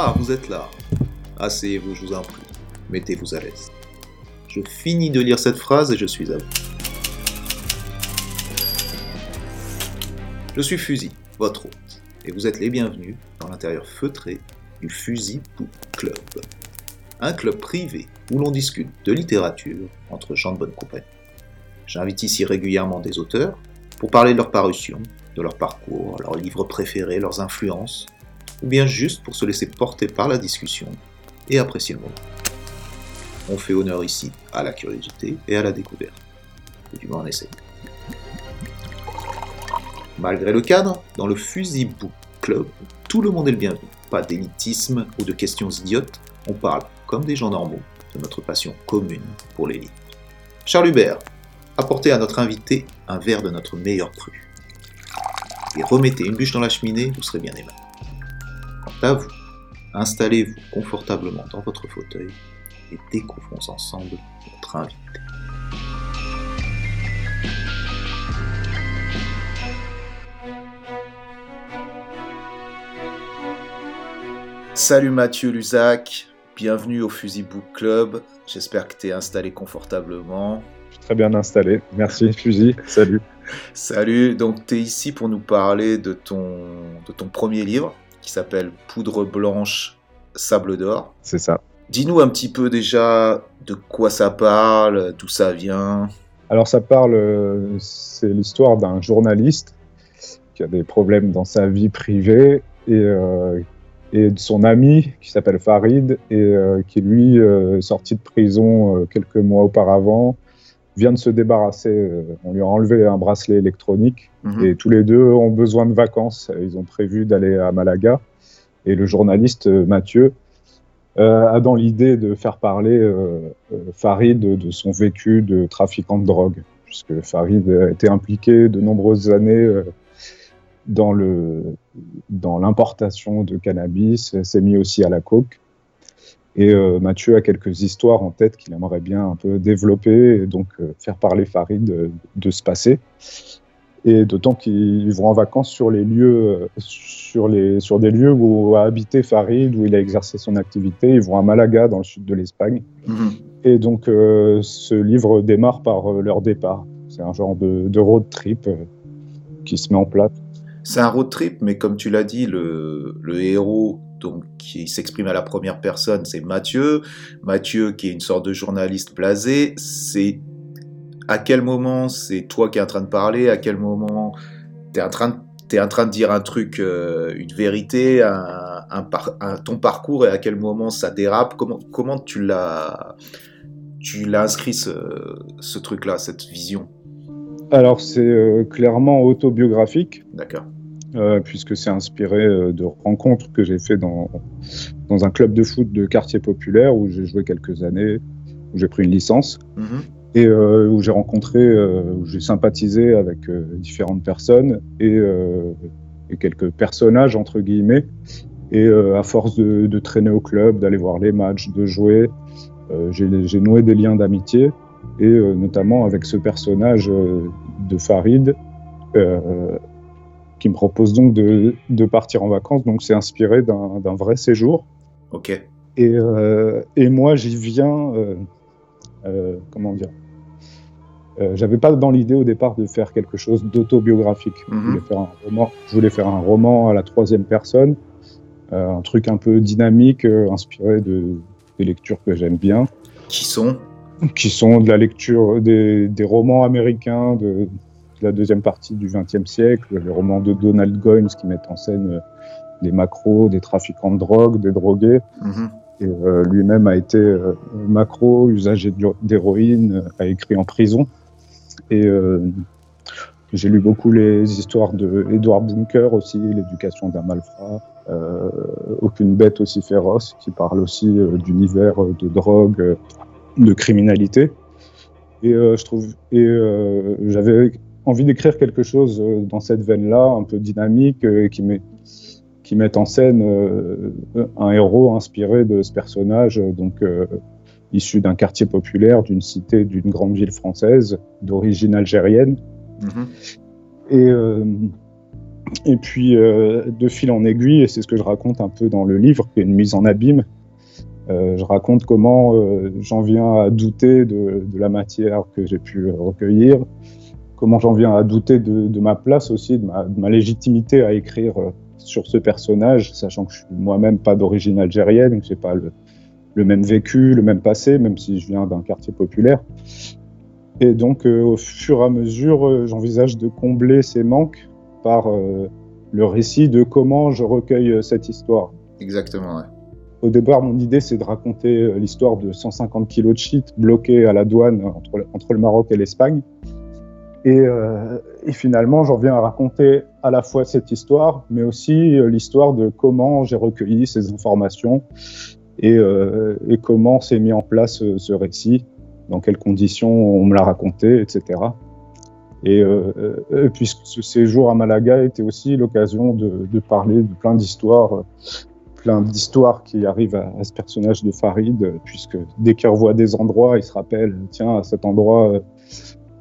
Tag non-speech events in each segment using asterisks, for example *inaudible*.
Ah, vous êtes là. Asseyez-vous, je vous en prie. Mettez-vous à l'aise. Je finis de lire cette phrase et je suis à vous. Je suis Fusil, votre hôte, et vous êtes les bienvenus dans l'intérieur feutré du Fusil Book Club. Un club privé où l'on discute de littérature entre gens de bonne compagnie. J'invite ici régulièrement des auteurs pour parler de leur parution, de leur parcours, leurs livres préférés, leurs influences, ou bien juste pour se laisser porter par la discussion et apprécier le moment. On fait honneur ici à la curiosité et à la découverte. Du moins on essaie. Malgré le cadre, dans le Fusil Club, tout le monde est le bienvenu. Pas d'élitisme ou de questions idiotes, on parle, comme des gens normaux, de notre passion commune pour livres. Charles Hubert, apportez à notre invité un verre de notre meilleur cru. Et remettez une bûche dans la cheminée, vous serez bien aimable. À vous, installez-vous confortablement dans votre fauteuil et découvrons ensemble notre invité. Salut Mathieu Luzac, bienvenue au Fusil Book Club. J'espère que tu es installé confortablement. Je suis très bien installé. Merci Fusil. Salut. Salut, donc tu es ici pour nous parler de ton, de ton premier livre qui s'appelle Poudre blanche, sable d'or. C'est ça. Dis-nous un petit peu déjà de quoi ça parle, d'où ça vient. Alors ça parle, euh, c'est l'histoire d'un journaliste qui a des problèmes dans sa vie privée et euh, et de son ami qui s'appelle Farid et euh, qui lui euh, sorti de prison quelques mois auparavant vient de se débarrasser. on lui a enlevé un bracelet électronique Mhm. et tous les deux ont besoin de vacances. Ils ont prévu d'aller à Malaga et le journaliste Mathieu a dans l'idée de faire parler Farid de, de, son vécu de trafiquant de drogue puisque Farid a été impliqué de nombreuses années dans l'importation de cannabis, s'est mis aussi à la coke. Et euh, Mathieu a quelques histoires en tête qu'il aimerait bien un peu développer et donc euh, faire parler Farid de, de ce passé. Et d'autant qu'ils vont en vacances sur les lieux, sur, les, sur des lieux où a habité Farid, où il a exercé son activité. Ils vont à Malaga, dans le sud de l'Espagne. Mhm. Et donc, euh, ce livre démarre par euh, leur départ. C'est un genre de, de road trip euh, qui se met en place. C'est un road trip, mais comme tu l'as dit, le, le héros donc, qui s'exprime à la première personne, c'est Mathieu. Mathieu, qui est une sorte de journaliste blasé, c'est à quel moment c'est toi qui es en train de parler, à quel moment tu es en train de es en train de dire un truc, euh, une vérité, un, un, par, un, ton parcours et à quel moment ça dérape? Comment, comment tu l'as tu l'as inscrit ce, ce truc-là, cette vision? Alors c'est euh, clairement autobiographique. D'accord. Euh, puisque c'est inspiré euh, de rencontres que j'ai fait dans, dans un club de foot de quartier populaire où j'ai joué quelques années, où j'ai pris une licence. Mm -hmm et euh, où j'ai rencontré, où j'ai sympathisé avec différentes personnes et, et, quelques personnages entre guillemets. Et à force de, de, traîner au club, d'aller voir les matchs, de jouer, j'ai noué des liens d'amitié et notamment avec ce personnage de Farid qui me propose donc de, de, partir en vacances. Donc c'est inspiré d'un vrai séjour. Ok. Et, et moi j'y viens. Euh, comment dire euh, J'avais pas dans l'idée au départ de faire quelque chose d'autobiographique. Mm -hmm. je, voulais faire un roman, je voulais faire un roman à la troisième personne, euh, un truc un peu dynamique, euh, inspiré de, des lectures que j'aime bien. Qui sont? Qui sont de la lecture des, des romans américains de, la deuxième partie du XXe siècle, les romans de Donald Goines qui mettent en scène euh, des macros, des trafiquants de drogue, des drogués. Mm -hmm. Et euh, lui-même a été euh, macro, usager d'héroïne, a écrit en prison. Et euh, j'ai lu beaucoup les histoires de Edward Bunker aussi, l'éducation d'un malfrat, aucune bête aussi féroce, qui parle aussi d'univers de drogue, de criminalité. Et je trouve, et j'avais envie d'écrire quelque chose dans cette veine-là, un peu dynamique, qui met qui mettent en scène euh, un héros inspiré de ce personnage, donc euh, issu d'un quartier populaire, d'une cité, d'une grande ville française, d'origine algérienne. Mm -hmm. Et, euh, Et puis, de fil en aiguille, et c'est ce que je raconte un peu dans le livre, qui est une mise en abîme, je raconte comment j'en viens à douter de, la matière que j'ai pu recueillir, comment j'en viens à douter de, ma place aussi, de ma, légitimité à écrire sur ce personnage, sachant que je suis moi-même pas d'origine algérienne, donc j'ai pas le, le, même vécu, le même passé, même si je viens d'un quartier populaire. Et donc, euh, au fur et à mesure, euh, j'envisage de combler ces manques par euh, le récit de comment je recueille cette histoire. Exactement, ouais. Au départ, mon idée, c'est de raconter l'histoire de 150 kilos de shit bloqués à la douane entre, entre le Maroc et l'Espagne. Et, et, finalement, j'en viens à raconter à la fois cette histoire, mais aussi l'histoire de comment j'ai recueilli ces informations et, et comment s'est mis en place ce récit dans quelles conditions on me l'a raconté, etc. Et, euh, euh, puisque ce séjour à Malaga était aussi l'occasion de, parler de plein d'histoires, plein d'histoires qui arrivent à, ce personnage de Farid, puisque dès qu'il revoit des endroits, il se rappelle, tiens, à cet endroit, euh,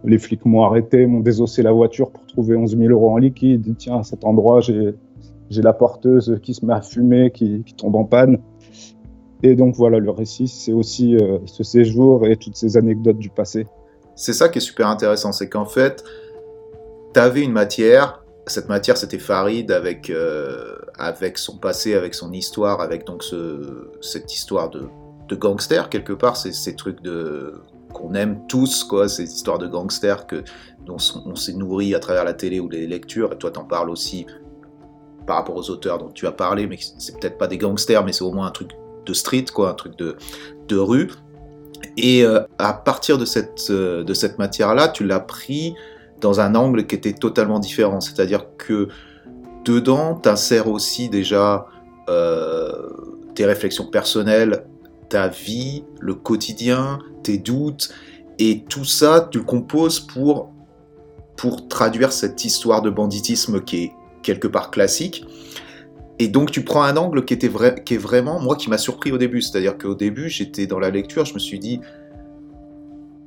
les flics m'ont arrêté, m'ont désossé la voiture pour trouver 11 000 euros en liquide. Tiens, à cet endroit, j'ai la porteuse qui se met à fumer, qui, tombe en panne. Et donc voilà, le récit, c'est aussi euh, ce séjour et toutes ces anecdotes du passé. C'est ça qui est super intéressant, c'est qu'en fait, tu avais une matière, cette matière c'était Farid avec, euh, avec son passé, avec son histoire, avec donc ce, cette histoire de, gangster quelque part, ces trucs de qu'on aime tous, quoi, ces histoires de gangsters que, dont on s'est nourri à travers la télé ou les lectures, et toi t'en parles aussi par rapport aux auteurs dont tu as parlé, mais c'est peut-être pas des gangsters, mais c'est au moins un truc de street, quoi, un truc de, de rue. Et euh, à partir de cette, euh, de cette matière-là, tu l'as pris dans un angle qui était totalement différent. C'est-à-dire que dedans, tu insères aussi déjà euh, tes réflexions personnelles, ta vie, le quotidien, tes doutes, et tout ça, tu le composes pour, pour traduire cette histoire de banditisme qui est quelque part classique. Et donc tu prends un angle qui, était est vraiment, moi, qui m'a surpris au début. C'est-à-dire qu'au début, j'étais dans la lecture, je me suis dit,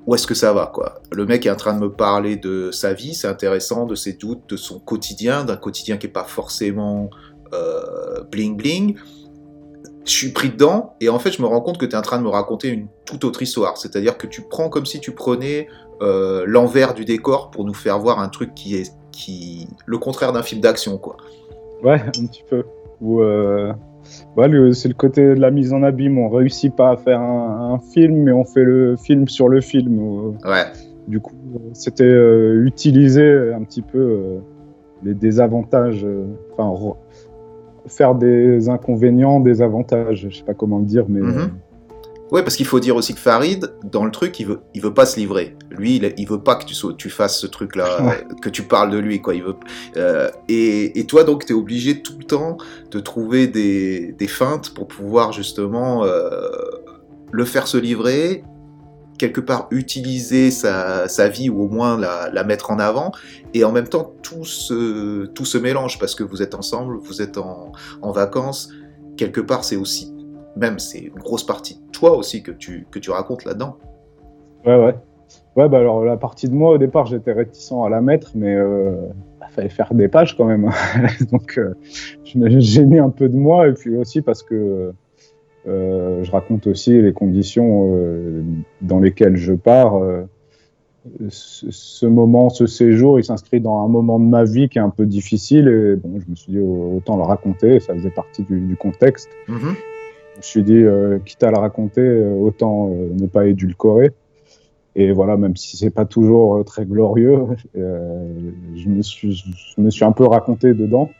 où est-ce que ça va quoi? Le mec est en train de me parler de sa vie, c'est intéressant, de ses doutes, de son quotidien, d'un quotidien qui n'est pas forcément euh, bling bling. Je suis pris dedans et en fait je me rends compte que tu es en train de me raconter une toute autre histoire. C'est-à-dire que tu prends comme si tu prenais euh, l'envers du décor pour nous faire voir un truc qui est qui le contraire d'un film d'action quoi. Ouais, un petit peu. Ou euh, c'est le côté de la mise en abîme. On réussit pas à faire un, film, mais on fait le film sur le film. Ouais. Du coup, c'était euh, utiliser un petit peu euh, les désavantages, enfin faire des inconvénients, des avantages. Je sais pas comment le dire, mais. Mhm. Ouais, parce qu'il faut dire aussi que Farid, dans le truc, il veut, il veut pas se livrer. Lui, il, il veut pas que tu, tu fasses ce truc-là, *laughs* que tu parles de lui, quoi. Il veut, euh, et, et, toi, donc, tu es obligé tout le temps de trouver des, des feintes pour pouvoir justement euh, le faire se livrer, quelque part utiliser sa, vie ou au moins la, mettre en avant. Et en même temps, tout se, tout se mélange parce que vous êtes ensemble, vous êtes en, en vacances. Quelque part, c'est aussi même c'est une grosse partie de toi aussi que tu, que tu racontes là-dedans. Ouais, ouais. Ouais, bah alors la partie de moi, au départ, j'étais réticent à la mettre, mais il euh, bah, fallait faire des pages quand même. *laughs* Donc euh, j'ai mis un peu de moi, et puis aussi parce que euh, je raconte aussi les conditions dans lesquelles je pars. Ce, moment, ce séjour, il s'inscrit dans un moment de ma vie qui est un peu difficile, et bon, je me suis dit autant le raconter, ça faisait partie du, contexte. Mm-hmm. Je me suis dit, euh, quitte à la raconter, euh, autant euh, ne pas édulcorer. Et voilà, même si c'est pas toujours très glorieux, *laughs* je, me suis, je me suis un peu raconté dedans.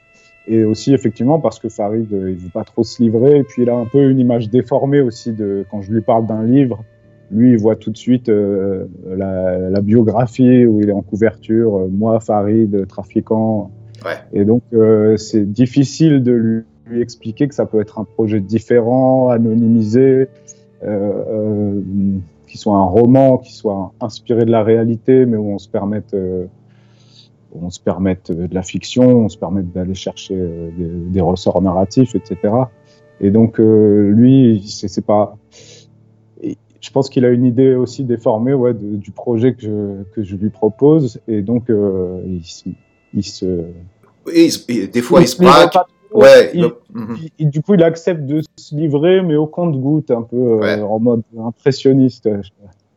Et aussi, effectivement, parce que Farid, il veut pas trop se livrer. Et puis, il a un peu une image déformée aussi de quand je lui parle d'un livre. Lui, il voit tout de suite la, la, biographie où il est en couverture. moi, Farid, trafiquant. Ouais. Et donc, c'est difficile de lui lui expliquer que ça peut être un projet différent, anonymisé, euh, euh, qui soit un roman, qui soit inspiré de la réalité, mais où on se permette, euh, on se permette de la fiction, on se permette d'aller chercher des, ressorts narratifs, etc. Et donc lui, c'est pas. Je pense qu'il a une idée aussi déformée ouais, du projet que je, que je lui propose, et donc il, il se Et, des fois, il, se braque. Ouais. Mhm. du coup, il accepte de se livrer, mais au compte-goutte, un peu en mode impressionniste.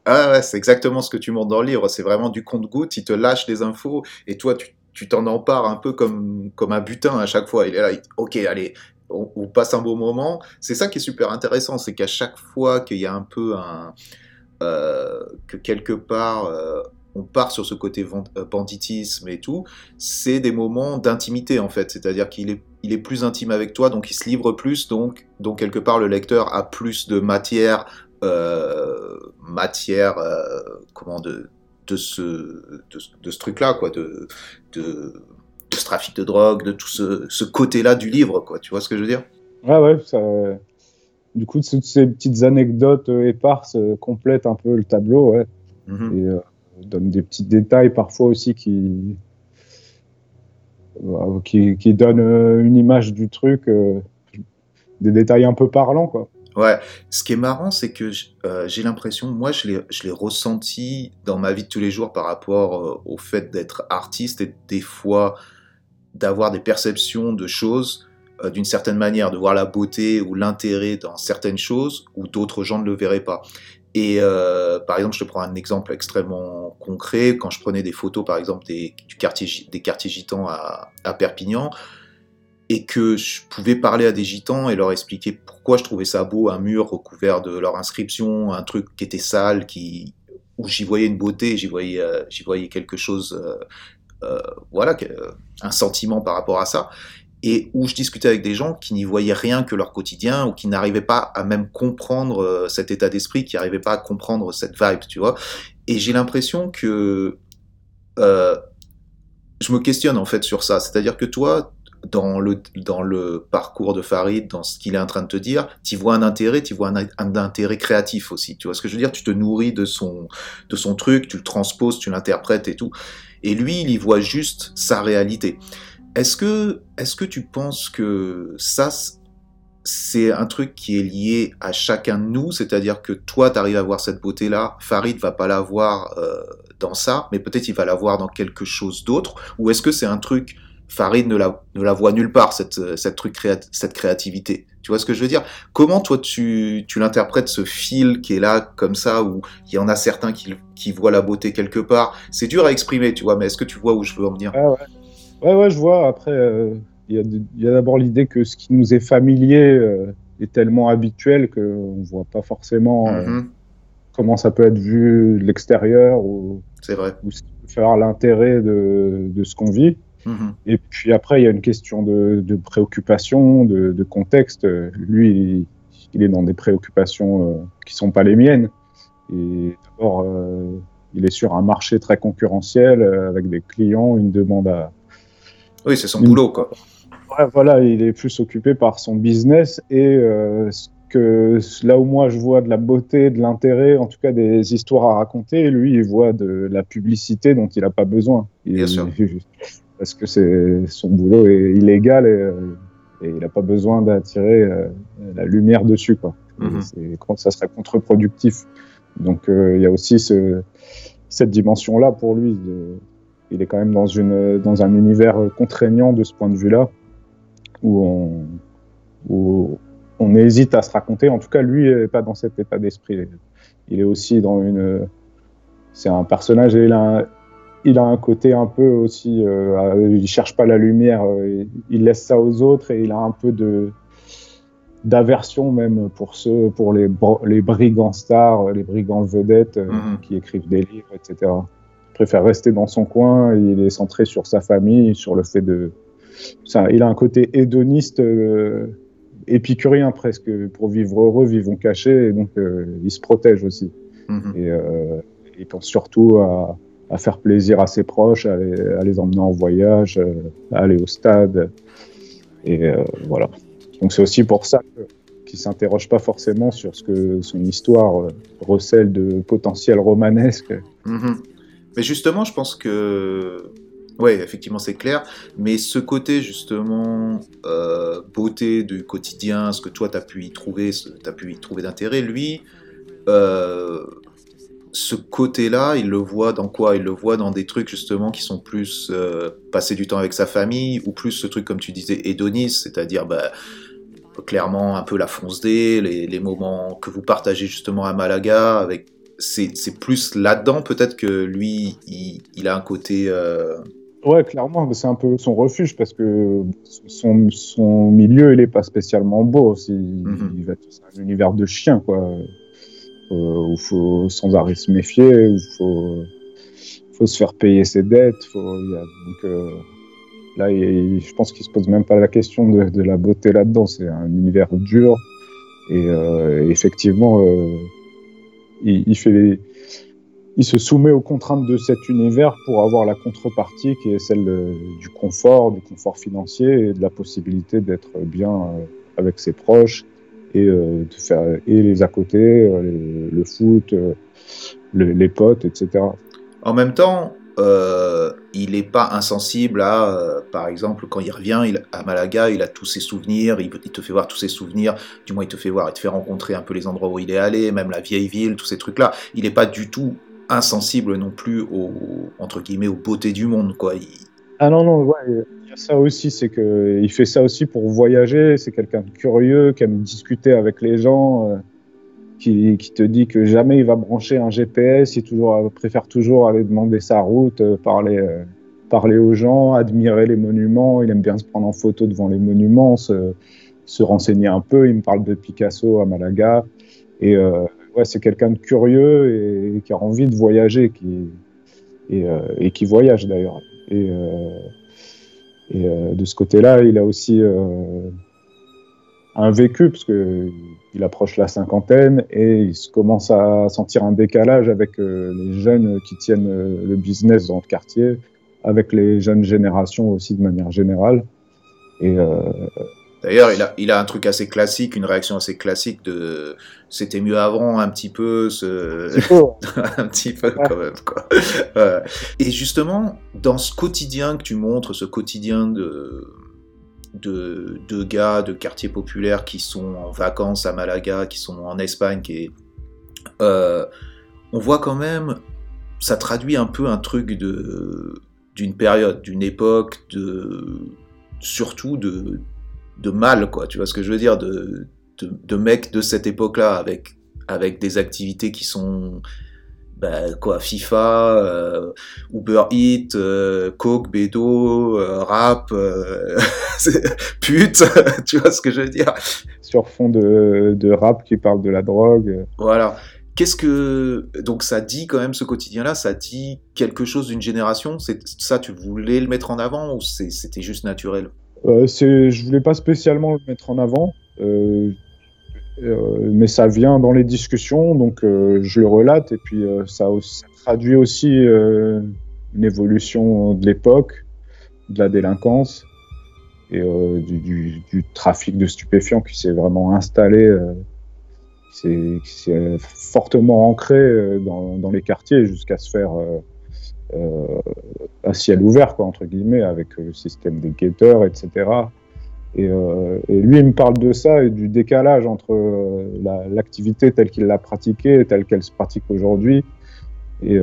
Ah ouais, c'est exactement ce que tu montres dans le livre. C'est vraiment du compte-goutte. Il te lâche des infos et toi, tu tu t'en empares un peu comme, comme un butin à chaque fois. Il est là, ok, allez, on, passe un beau moment. C'est ça qui est super intéressant, c'est qu'à chaque fois qu'il y a un peu un. Euh, que quelque part. Euh, on part sur ce côté euh, banditisme et tout, c'est des moments d'intimité en fait, c'est-à-dire qu'il est, il est plus intime avec toi, donc il se livre plus, donc, donc quelque part le lecteur a plus de matière, matière, comment de, de ce, de, ce truc-là, quoi, de, de, ce trafic de drogue, de tout ce, ce côté-là du livre, quoi. Tu vois ce que je veux dire? Ouais, ouais. Ça, du coup, toutes ces petites anecdotes euh, éparses euh, complètent un peu le tableau, ouais. Mhm. Et euh, donnent des petits détails parfois aussi qui, qui, qui donnent une image du truc, des détails un peu parlants, quoi. Ouais, ce qui est marrant, c'est que euh, j'ai l'impression, moi je l'ai ressenti dans ma vie de tous les jours par rapport euh, au fait d'être artiste et des fois d'avoir des perceptions de choses euh, d'une certaine manière, de voir la beauté ou l'intérêt dans certaines choses où d'autres gens ne le verraient pas. Et par exemple, je te prends un exemple extrêmement concret. Quand je prenais des photos, par exemple, des, du quartier, des quartiers gitans à, à Perpignan, et que je pouvais parler à des gitans et leur expliquer pourquoi je trouvais ça beau, un mur recouvert de leur inscription, un truc qui était sale, qui, où j'y voyais une beauté, j'y voyais, euh, j'y voyais quelque chose, euh, euh, voilà, un sentiment par rapport à ça, et où je discutais avec des gens qui n'y voyaient rien que leur quotidien ou qui n'arrivaient pas à même comprendre cet état d'esprit, qui n'arrivaient pas à comprendre cette vibe, tu vois. Et j'ai l'impression que je me questionne en fait sur ça, c'est-à-dire que toi, dans le, dans le parcours de Farid, dans ce qu'il est en train de te dire, tu vois un intérêt, tu vois un, intérêt créatif aussi. Tu vois ce que je veux dire? Tu te nourris de son, de son truc, tu le transposes, tu l'interprètes et tout. Et lui, il y voit juste sa réalité. Est-ce que, est que tu penses que ça, c'est un truc qui est lié à chacun de nous, c'est-à-dire que toi, tu arrives à voir cette beauté-là, Farid va pas la voir euh, dans ça, mais peut-être il va la voir dans quelque chose d'autre, ou est-ce que c'est un truc Farid ne la, ne la voit nulle part, cette, cette, truc cette créativité. Tu vois ce que je veux dire? Comment toi tu, tu l'interprètes ce fil qui est là comme ça, où il y en a certains qui, qui voient la beauté quelque part? C'est dur à exprimer, tu vois, mais est-ce que tu vois où je veux en venir? Ah ouais. ouais. je vois. Après, euh, il y a, d'abord l'idée que ce qui nous est familier euh, est tellement habituel qu'on ne voit pas forcément euh, mm-hmm. comment ça peut être vu de l'extérieur ou, C'est vrai. ou ce qui peut faire l'intérêt de, de ce qu'on vit. Mhm. Et puis après, il y a une question de, préoccupation, de, contexte. Lui, il, est dans des préoccupations euh, qui sont pas les miennes. Et d'abord, euh, il est sur un marché très concurrentiel euh, avec des clients, une demande à. Oui, c'est son boulot, quoi. voilà, il est plus occupé par son business et que là où moi je vois de la beauté, de l'intérêt, en tout cas des histoires à raconter, lui il voit de la publicité dont il n'a pas besoin. Bien sûr parce que c'est son boulot est illégal et, euh, il n'a pas besoin d'attirer euh, la lumière dessus. Quoi. Mhm. Ça serait contre-productif. Donc euh, il y a aussi ce, cette dimension-là pour lui. il est quand même dans, une, dans un univers contraignant de ce point de vue-là, où on, où on hésite à se raconter. En tout cas, lui n'est pas dans cet état d'esprit. Il est aussi dans une. C'est un personnage et il a, il a un côté un peu aussi, euh, il cherche pas la lumière, euh, il laisse ça aux autres et il a un peu de d'aversion même pour ceux, pour les, les brigands stars, les brigands vedettes euh, mhm. qui écrivent des livres, etc. Il préfère rester dans son coin, il est centré sur sa famille, sur le fait de... Ça, il a un côté hédoniste, euh, épicurien presque, pour vivre heureux, vivons cachés, et donc il se protège aussi. Mhm. Et il pense surtout à, à faire plaisir à ses proches, à les, emmener en voyage, euh, à aller au stade. Et euh, voilà. Donc c'est aussi pour ça qu'il ne s'interroge pas forcément sur ce que son histoire euh, recèle de potentiel romanesque. Mhm. Mais justement, je pense que oui, effectivement, c'est clair. Mais ce côté, justement, beauté du quotidien, ce que toi, tu as pu y trouver, tu as pu y trouver d'intérêt, lui, ce côté-là, il le voit dans quoi? Il le voit dans des trucs justement qui sont plus euh, passer du temps avec sa famille ou plus ce truc comme tu disais hédoniste, c'est-à-dire bah, clairement un peu la fonce D, les, moments que vous partagez justement à Malaga avec c'est plus là-dedans peut-être que lui il, a un côté euh, Ouais, clairement, c'est un peu son refuge parce que son, son milieu, il est pas spécialement beau. Il, mm un univers de chien, quoi. Euh, où faut sans arrêt se méfier, où faut, faut se faire payer ses dettes. Euh, là, je pense qu'il se pose même pas la question de, la beauté là-dedans. C'est un univers dur. Et euh, effectivement, il, se soumet aux contraintes de cet univers pour avoir la contrepartie qui est celle du confort, du confort financier et de la possibilité d'être bien avec ses proches et euh, de faire et les à côté, euh, le foot, les potes, etc. En même temps, il n'est pas insensible à, par exemple, quand il revient il, à Malaga, il a tous ses souvenirs, il, il, te fait voir tous ses souvenirs, du moins il te fait voir, il te fait rencontrer un peu les endroits où il est allé, même la vieille ville, tous ces trucs-là. Il n'est pas du tout insensible non plus aux, entre guillemets, aux beautés du monde, quoi. Ah non, non, ouais, ça aussi, c'est que il fait ça aussi pour voyager, c'est quelqu'un de curieux, qui aime discuter avec les gens, euh, qui, te dit que jamais il va brancher un GPS, il toujours, préfère toujours aller demander sa route, euh, parler, euh, parler aux gens, admirer les monuments, il aime bien se prendre en photo devant les monuments, se, se renseigner un peu, il me parle de Picasso à Malaga, et ouais, c'est quelqu'un de curieux et, qui a envie de voyager, qui, et, euh, et qui voyage d'ailleurs. Et, euh, et euh, de ce côté-là, il a aussi un vécu, parce qu'il approche la cinquantaine et il commence à sentir un décalage avec les jeunes qui tiennent le business dans le quartier, avec les jeunes générations aussi de manière générale. Et, D'ailleurs, il a, il a un truc assez classique, une réaction assez classique de c'était mieux avant, un petit peu, ce... *laughs* un petit peu quand même. Quoi. Et justement, dans ce quotidien que tu montres, ce quotidien de, de, de gars de quartiers populaires qui sont en vacances à Malaga, qui sont en Espagne, qui est, euh, on voit quand même, ça traduit un peu un truc de d'une période, d'une époque, de surtout de de mal, quoi. Tu vois ce que je veux dire? De, de, mecs de cette époque-là avec, avec des activités qui sont. Bah, quoi, FIFA, euh, Uber Eats, euh, Coke, Bédo, euh, rap, *laughs* pute, *laughs* tu vois ce que je veux dire? Sur fond de, de rap qui parle de la drogue. Voilà. Qu'est-ce que donc ça dit quand même ce quotidien-là? Ça dit quelque chose d'une génération? C'est ça, tu voulais le mettre en avant ou c'était juste naturel? Euh, je voulais pas spécialement le mettre en avant, euh, euh, mais ça vient dans les discussions, donc euh, je le relate et puis ça, traduit aussi une évolution de l'époque, de la délinquance et du, trafic de stupéfiants qui s'est vraiment installé, qui s'est fortement ancré dans, les quartiers jusqu'à se faire à ciel ouvert, quoi, entre guillemets, avec euh, le système des guetteurs, etc. Et, euh, et, lui, il me parle de ça et du décalage entre l'activité telle qu'il l'a pratiquée et telle qu'elle se pratique aujourd'hui. Et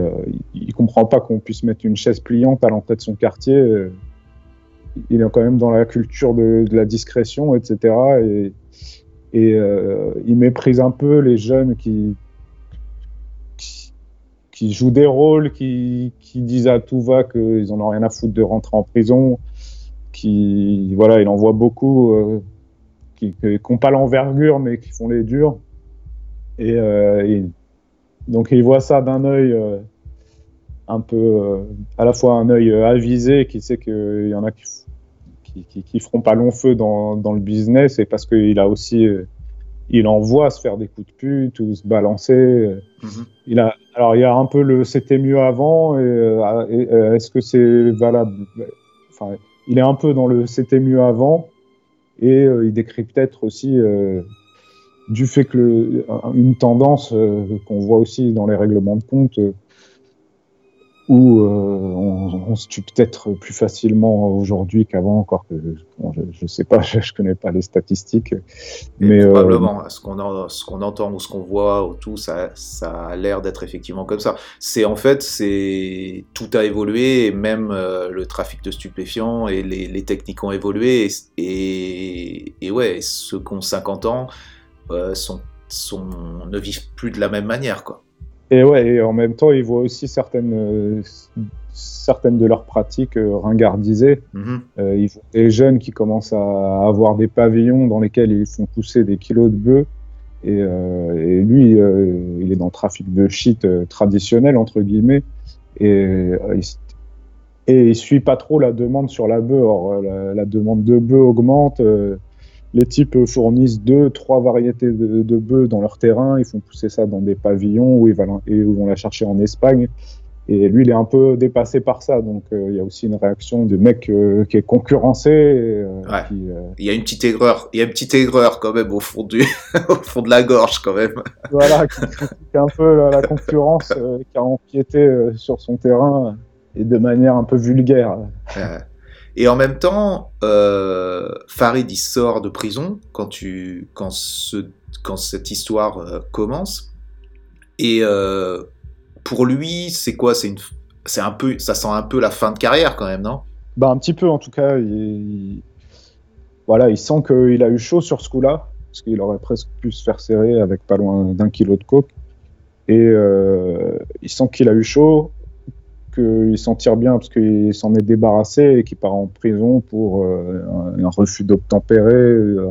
il, ne comprend pas qu'on puisse mettre une chaise pliante à l'entrée de son quartier. il est quand même dans la culture de, la discrétion, etc. Et, et il méprise un peu les jeunes qui, qui jouent des rôles, qui, disent à tout va qu'ils en ont rien à foutre de rentrer en prison, qui, voilà, il en voit beaucoup, euh, qui n'ont pas l'envergure, mais qui font les durs. Et, euh, donc, il voit ça d'un œil euh, un peu, à la fois un œil avisé, qui sait qu'il y en a qui, qui, qui, feront pas long feu dans le business, et parce qu'il a aussi il envoie se faire des coups de pute ou se balancer. Mhm. Il a, alors il y a un peu le c'était mieux avant et, euh, euh, est-ce que c'est valable? Enfin, il est un peu dans le c'était mieux avant et euh, il décrit peut-être aussi du fait que le, une tendance qu'on voit aussi dans les règlements de compte où on, se tue peut-être plus facilement aujourd'hui qu'avant, encore que je ne sais pas, *laughs* je ne connais pas les statistiques. Mais, probablement, ce qu'on entend ou ce qu'on voit ou tout, ça, ça a l'air d'être effectivement comme ça. C'est en fait, c'est tout a évolué, même le trafic de stupéfiants et les, techniques ont évolué. Et, et, ouais, ceux qui ont 50 ans sont, sont, ne vivent plus de la même manière, quoi. Et ouais, et en même temps, ils voient aussi certaines, euh, certaines de leurs pratiques euh, ringardisées. Mhm. Euh, ils voient des jeunes qui commencent à avoir des pavillons dans lesquels ils font pousser des kilos de bœufs. Et, et lui, il est dans le trafic de shit traditionnel, entre guillemets. Et, et il suit pas trop la demande sur la bœuf. Or, la, la, demande de bœufs augmente les types fournissent deux, trois variétés de, de bœufs dans leur terrain. Ils font pousser ça dans des pavillons où ils, vont, et vont la chercher en Espagne. Et lui, il est un peu dépassé par ça. Donc, euh, il y a aussi une réaction de mec euh, qui est concurrencé. Euh, il y a une petite aigreur. Il y a une petite aigreur quand même au fond, du, *laughs* au fond de la gorge quand même. Voilà, *laughs* qui critique un peu la, concurrence qui a empiété sur son terrain et de manière un peu vulgaire. Et en même temps, euh, Farid il sort de prison quand, tu, quand, ce, quand cette histoire euh, commence. Et euh, pour lui, c'est quoi? C'est une, c'est un peu, ça sent un peu la fin de carrière quand même, non? Bah un petit peu en tout cas. Il, voilà, il sent qu'il a eu chaud sur ce coup-là, parce qu'il aurait presque pu se faire serrer avec pas loin d'un kilo de coke. Et il sent qu'il a eu chaud qu'il s'en tire bien parce qu'il s'en est débarrassé et qu'il part en prison pour euh, un, refus d'obtempérer, euh,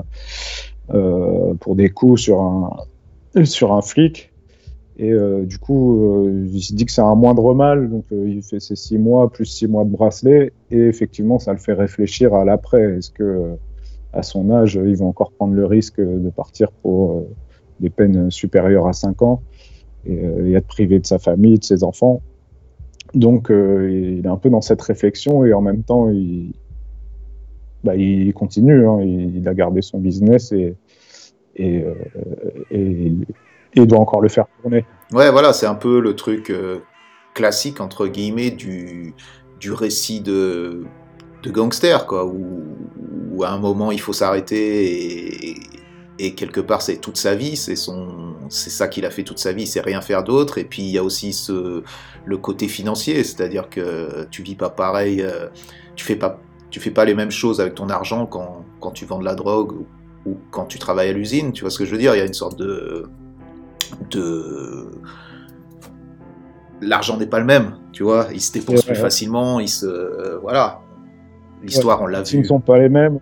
euh, pour des coups sur un, *laughs* sur un flic. Et du coup, il se dit que c'est un moindre mal, donc il fait ses six mois plus six mois de bracelet, et effectivement, ça le fait réfléchir à l'après. Est-ce que à son âge, il va encore prendre le risque de partir pour des peines supérieures à cinq ans et, et être privé de sa famille, de ses enfants? Donc, euh, il est un peu dans cette réflexion et en même temps, il, bah, continue. Hein. il, a gardé son business et, et, euh, doit encore le faire tourner. Ouais, voilà, c'est un peu le truc euh, classique, entre guillemets, du, récit de, de gangster, quoi, où, où, à un moment il faut s'arrêter et, et quelque part c'est toute sa vie, c'est son, c'est ça qu'il a fait toute sa vie, c'est rien faire d'autre. Et puis il y a aussi ce, le côté financier, c'est-à-dire que tu vis pas pareil, euh, tu fais pas, tu fais pas les mêmes choses avec ton argent quand, quand tu vends de la drogue ou, quand tu travailles à l'usine. Tu vois ce que je veux dire? Il y a une sorte de, de, l'argent n'est pas le même, tu vois? Il se dépense plus facilement, il se, voilà. L'histoire, on l'a vu. Ils ne sont pas les mêmes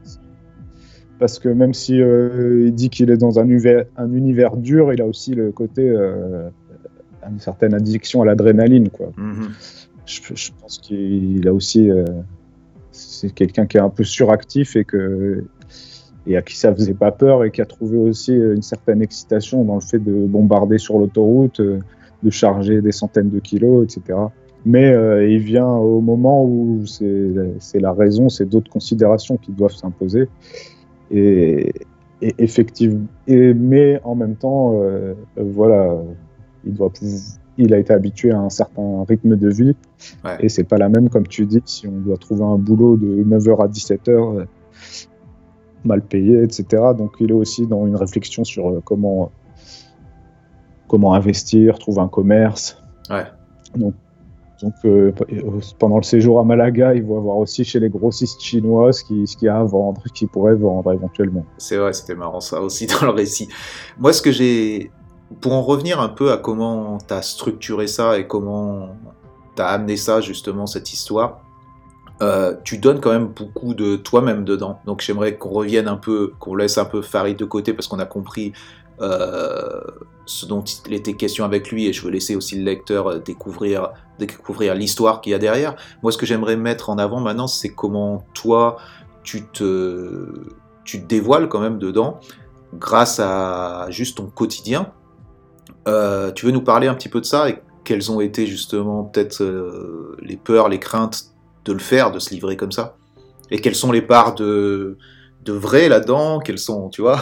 parce que même si euh, il dit qu'il est dans un univers, un univers dur, il a aussi le côté euh, une certaine addiction à l'adrénaline, quoi. Mhm. je, pense qu'il a aussi euh, c'est quelqu'un qui est un peu suractif et que et à qui ça faisait pas peur et qui a trouvé aussi une certaine excitation dans le fait de bombarder sur l'autoroute, de charger des centaines de kilos, etc. Mais il vient au moment où c'est la raison, c'est d'autres considérations qui doivent s'imposer. Et, effectivement, et, mais en même temps, euh, voilà, il doit il a été habitué à un certain rythme de vie. Et c'est pas la même comme tu dis si on doit trouver un boulot de 9h à 17h euh, mal payé etc donc il est aussi dans une réflexion sur euh, comment comment investir trouver un commerce. Ouais. donc donc euh, pendant le séjour à Malaga, il va voir aussi chez les grossistes chinois ce qu'il y a à vendre, ce qu'ils pourraient vendre éventuellement. C'est vrai, c'était marrant ça aussi dans le récit. Moi, ce que j'ai... Pour en revenir un peu à comment tu as structuré ça et comment tu as amené ça, justement, cette histoire, euh, tu donnes quand même beaucoup de toi-même dedans. Donc j'aimerais qu'on revienne un peu, qu'on laisse un peu Farid de côté parce qu'on a compris euh, ce dont il était question avec lui et je veux laisser aussi le lecteur euh, découvrir, découvrir l'histoire qu'il y a derrière. Moi, ce que j'aimerais mettre en avant maintenant, c'est comment toi, tu te, tu dévoiles quand même dedans grâce à juste ton quotidien. Euh, tu veux nous parler un petit peu de ça et quelles ont été justement peut-être les peurs, les craintes de le faire, de se livrer comme ça? Et quelles sont les parts de, de vrai là-dedans? Quelles sont, tu vois?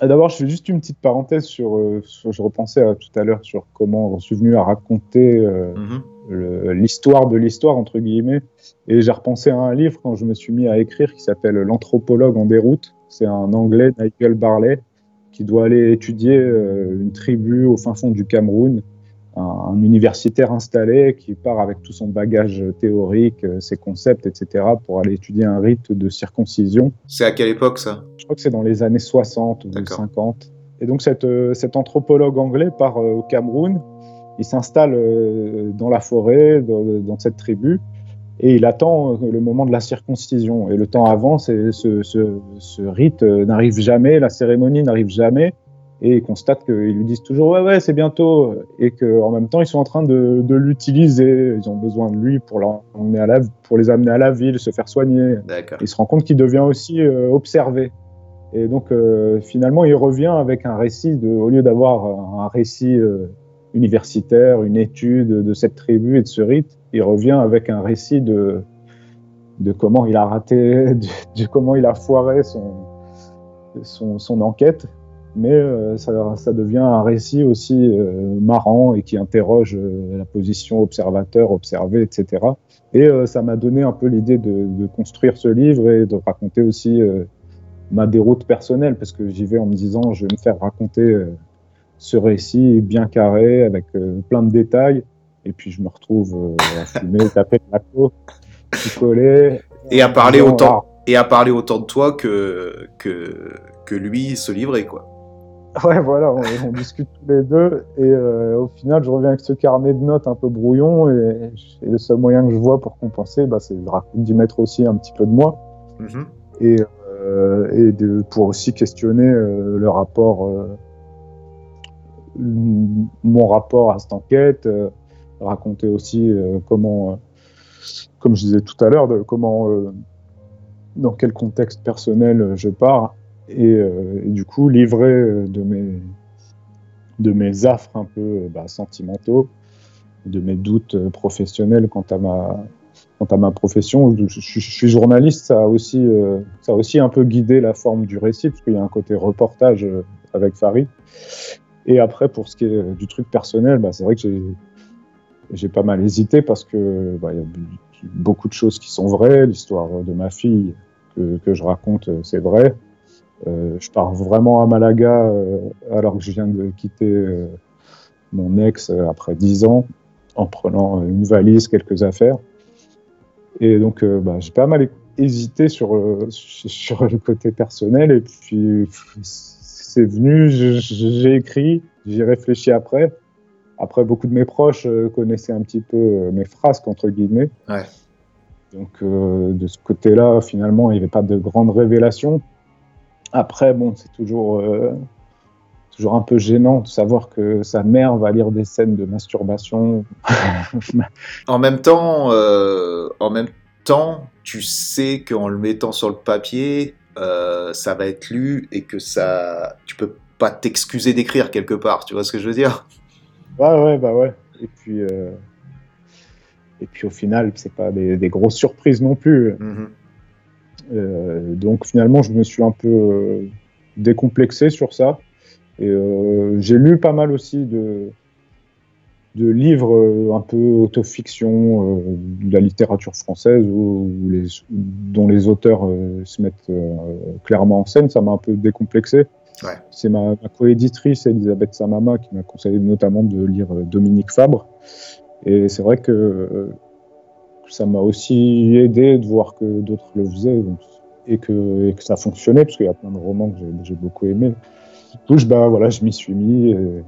D'abord, je fais juste une petite parenthèse sur, je repensais à, tout à l'heure sur comment je suis venu à raconter mm-hmm. l'histoire de l'histoire, entre guillemets. Et j'ai repensé à un livre quand je me suis mis à écrire qui s'appelle L'anthropologue en déroute. C'est un anglais, Nigel Barley, qui doit aller étudier une tribu au fin fond du Cameroun un, universitaire installé qui part avec tout son bagage théorique, euh, ses concepts, etc., pour aller étudier un rite de circoncision. C'est à quelle époque ça? Je crois que c'est dans les années 60 ou 50. Et donc cette, euh, cet anthropologue anglais part euh, au Cameroun, il s'installe dans la forêt, dans, cette tribu, et il attend le moment de la circoncision. Et le temps avant, ce, ce, ce rite n'arrive jamais, la cérémonie n'arrive jamais et ils constatent qu'ils lui disent toujours ouais ouais c'est bientôt et qu'en même temps ils sont en train de, de l'utiliser. Ils ont besoin de lui pour, l'emmener à la, pour les amener à la ville se faire soigner. Il se rend compte qu'il devient aussi euh, observé. Et donc euh, finalement il revient avec un récit de, au lieu d'avoir un récit euh, universitaire une étude de cette tribu et de ce rite il revient avec un récit de de comment il a raté *laughs* de, comment il a foiré son, son, son enquête mais euh, ça, ça, devient un récit aussi euh, marrant et qui interroge euh, la position observateur, observé, etc. Et ça m'a donné un peu l'idée de, de, construire ce livre et de raconter aussi ma déroute personnelle, parce que j'y vais en me disant, je vais me faire raconter ce récit bien carré, avec plein de détails, et puis je me retrouve à fumer, taper de la peau, picoler. Et à parler autant, et à parler autant de toi que, que, que lui se livrer, quoi. *laughs* Ouais, voilà, on, discute tous les deux et euh, au final, je reviens avec ce carnet de notes un peu brouillon et, le seul moyen que je vois pour compenser, bah, c'est d'y mettre aussi un petit peu de moi. Et, euh, et de, pour aussi questionner euh, le rapport, mon rapport à cette enquête, raconter aussi comment, comme je disais tout à l'heure, comment, dans quel contexte personnel je pars euh, et, du coup livré euh, de mes, affres un peu euh, bah, sentimentaux, de mes doutes professionnels quant à ma, profession. Je, suis journaliste, ça a, aussi, un peu guidé la forme du récit, parce qu'il y a un côté reportage avec Farid. Et après, pour ce qui est du truc personnel, bah, c'est vrai que j'ai, pas mal hésité parce que bah, y a beaucoup de choses qui sont vraies. L'histoire de ma fille que je raconte, c'est vrai. Euh, je pars vraiment à Malaga euh, alors que je viens de quitter euh, mon ex après dix ans en prenant une valise, quelques affaires. Et donc, bah, j'ai pas mal hésité sur, *laughs* sur le côté personnel. Et puis, c'est venu, j'ai écrit, j'ai réfléchi après. Après, beaucoup de mes proches connaissaient un petit peu mes frasques, entre guillemets. Ouais. Donc, de ce côté-là, finalement, il n'y avait pas de grandes révélations. Après, bon, c'est toujours, euh, toujours un peu gênant de savoir que sa mère va lire des scènes de masturbation. *laughs* en même temps, euh, en même temps, tu sais qu'en le mettant sur le papier, euh, ça va être lu et que ça, tu peux pas t'excuser d'écrire quelque part. Tu vois ce que je veux dire? Ouais, ouais, bah ouais. Et puis, et puis au final, c'est pas des, grosses surprises non plus. Euh, donc finalement, je me suis un peu euh, décomplexé sur ça. Et euh, j'ai lu pas mal aussi de, de livres un peu autofiction de la littérature française où, les, dont les auteurs se mettent clairement en scène. Ça m'a un peu décomplexé. Ouais. C'est ma, ma coéditrice Elisabeth Samama qui m'a conseillé notamment de lire Dominique Fabre. Et c'est vrai que ça m'a aussi aidé de voir que d'autres le faisaient et, que, que, ça fonctionnait, parce qu'il y a plein de romans que j'ai beaucoup aimés. Du coup, bah, voilà, je m'y suis mis et,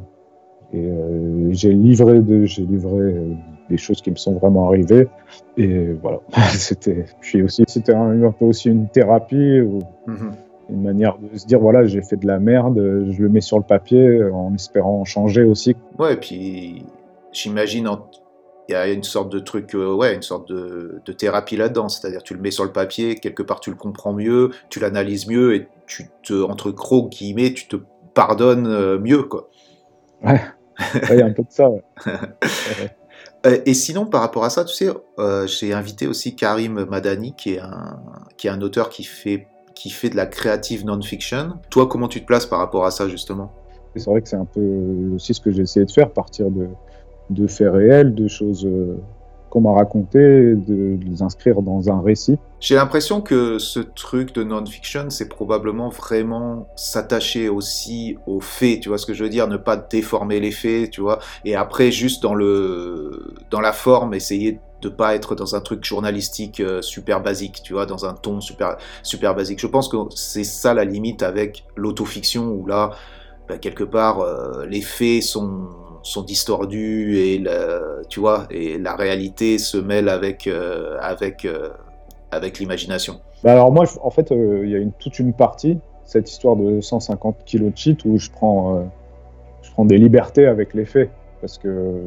euh, j'ai livré, de, livré euh, des choses qui me sont vraiment arrivées. Et voilà, *laughs* c'était, puis aussi, c'était un, peu aussi une thérapie ou mm-hmm. une manière de se dire voilà, j'ai fait de la merde, je le mets sur le papier en espérant changer aussi. Ouais, et puis j'imagine en il y a une sorte de truc, euh, ouais, une sorte de, thérapie là-dedans. C'est-à-dire, tu le mets sur le papier, quelque part, tu le comprends mieux, tu l'analyses mieux et tu te, entre gros guillemets, tu te pardonnes euh, mieux, quoi. Ouais, il y a un peu de ça. *laughs* Euh, et sinon, par rapport à ça, tu sais, j'ai invité aussi Karim Madani, qui est un, qui est un auteur qui fait qui fait de la creative non-fiction. Toi, comment tu te places par rapport à ça, justement? C'est vrai que c'est un peu aussi ce que j'ai essayé de faire, partir de, de faits réels, de choses euh, qu'on m'a racontées, de les inscrire dans un récit. J'ai l'impression que ce truc de non-fiction, c'est probablement vraiment s'attacher aussi aux faits, tu vois ce que je veux dire, ne pas déformer les faits, tu vois, et après juste dans le dans la forme essayer de pas être dans un truc journalistique euh, super basique, tu vois, dans un ton super super basique. Je pense que c'est ça la limite avec l'autofiction où là, bah, quelque part, euh, les faits sont sont distordus et tu vois et la réalité se mêle avec euh, avec euh, avec l'imagination. Bah alors moi en fait euh, il y a une, toute une partie cette histoire de 150 kilos de cheat où je prends je prends des libertés avec les faits parce que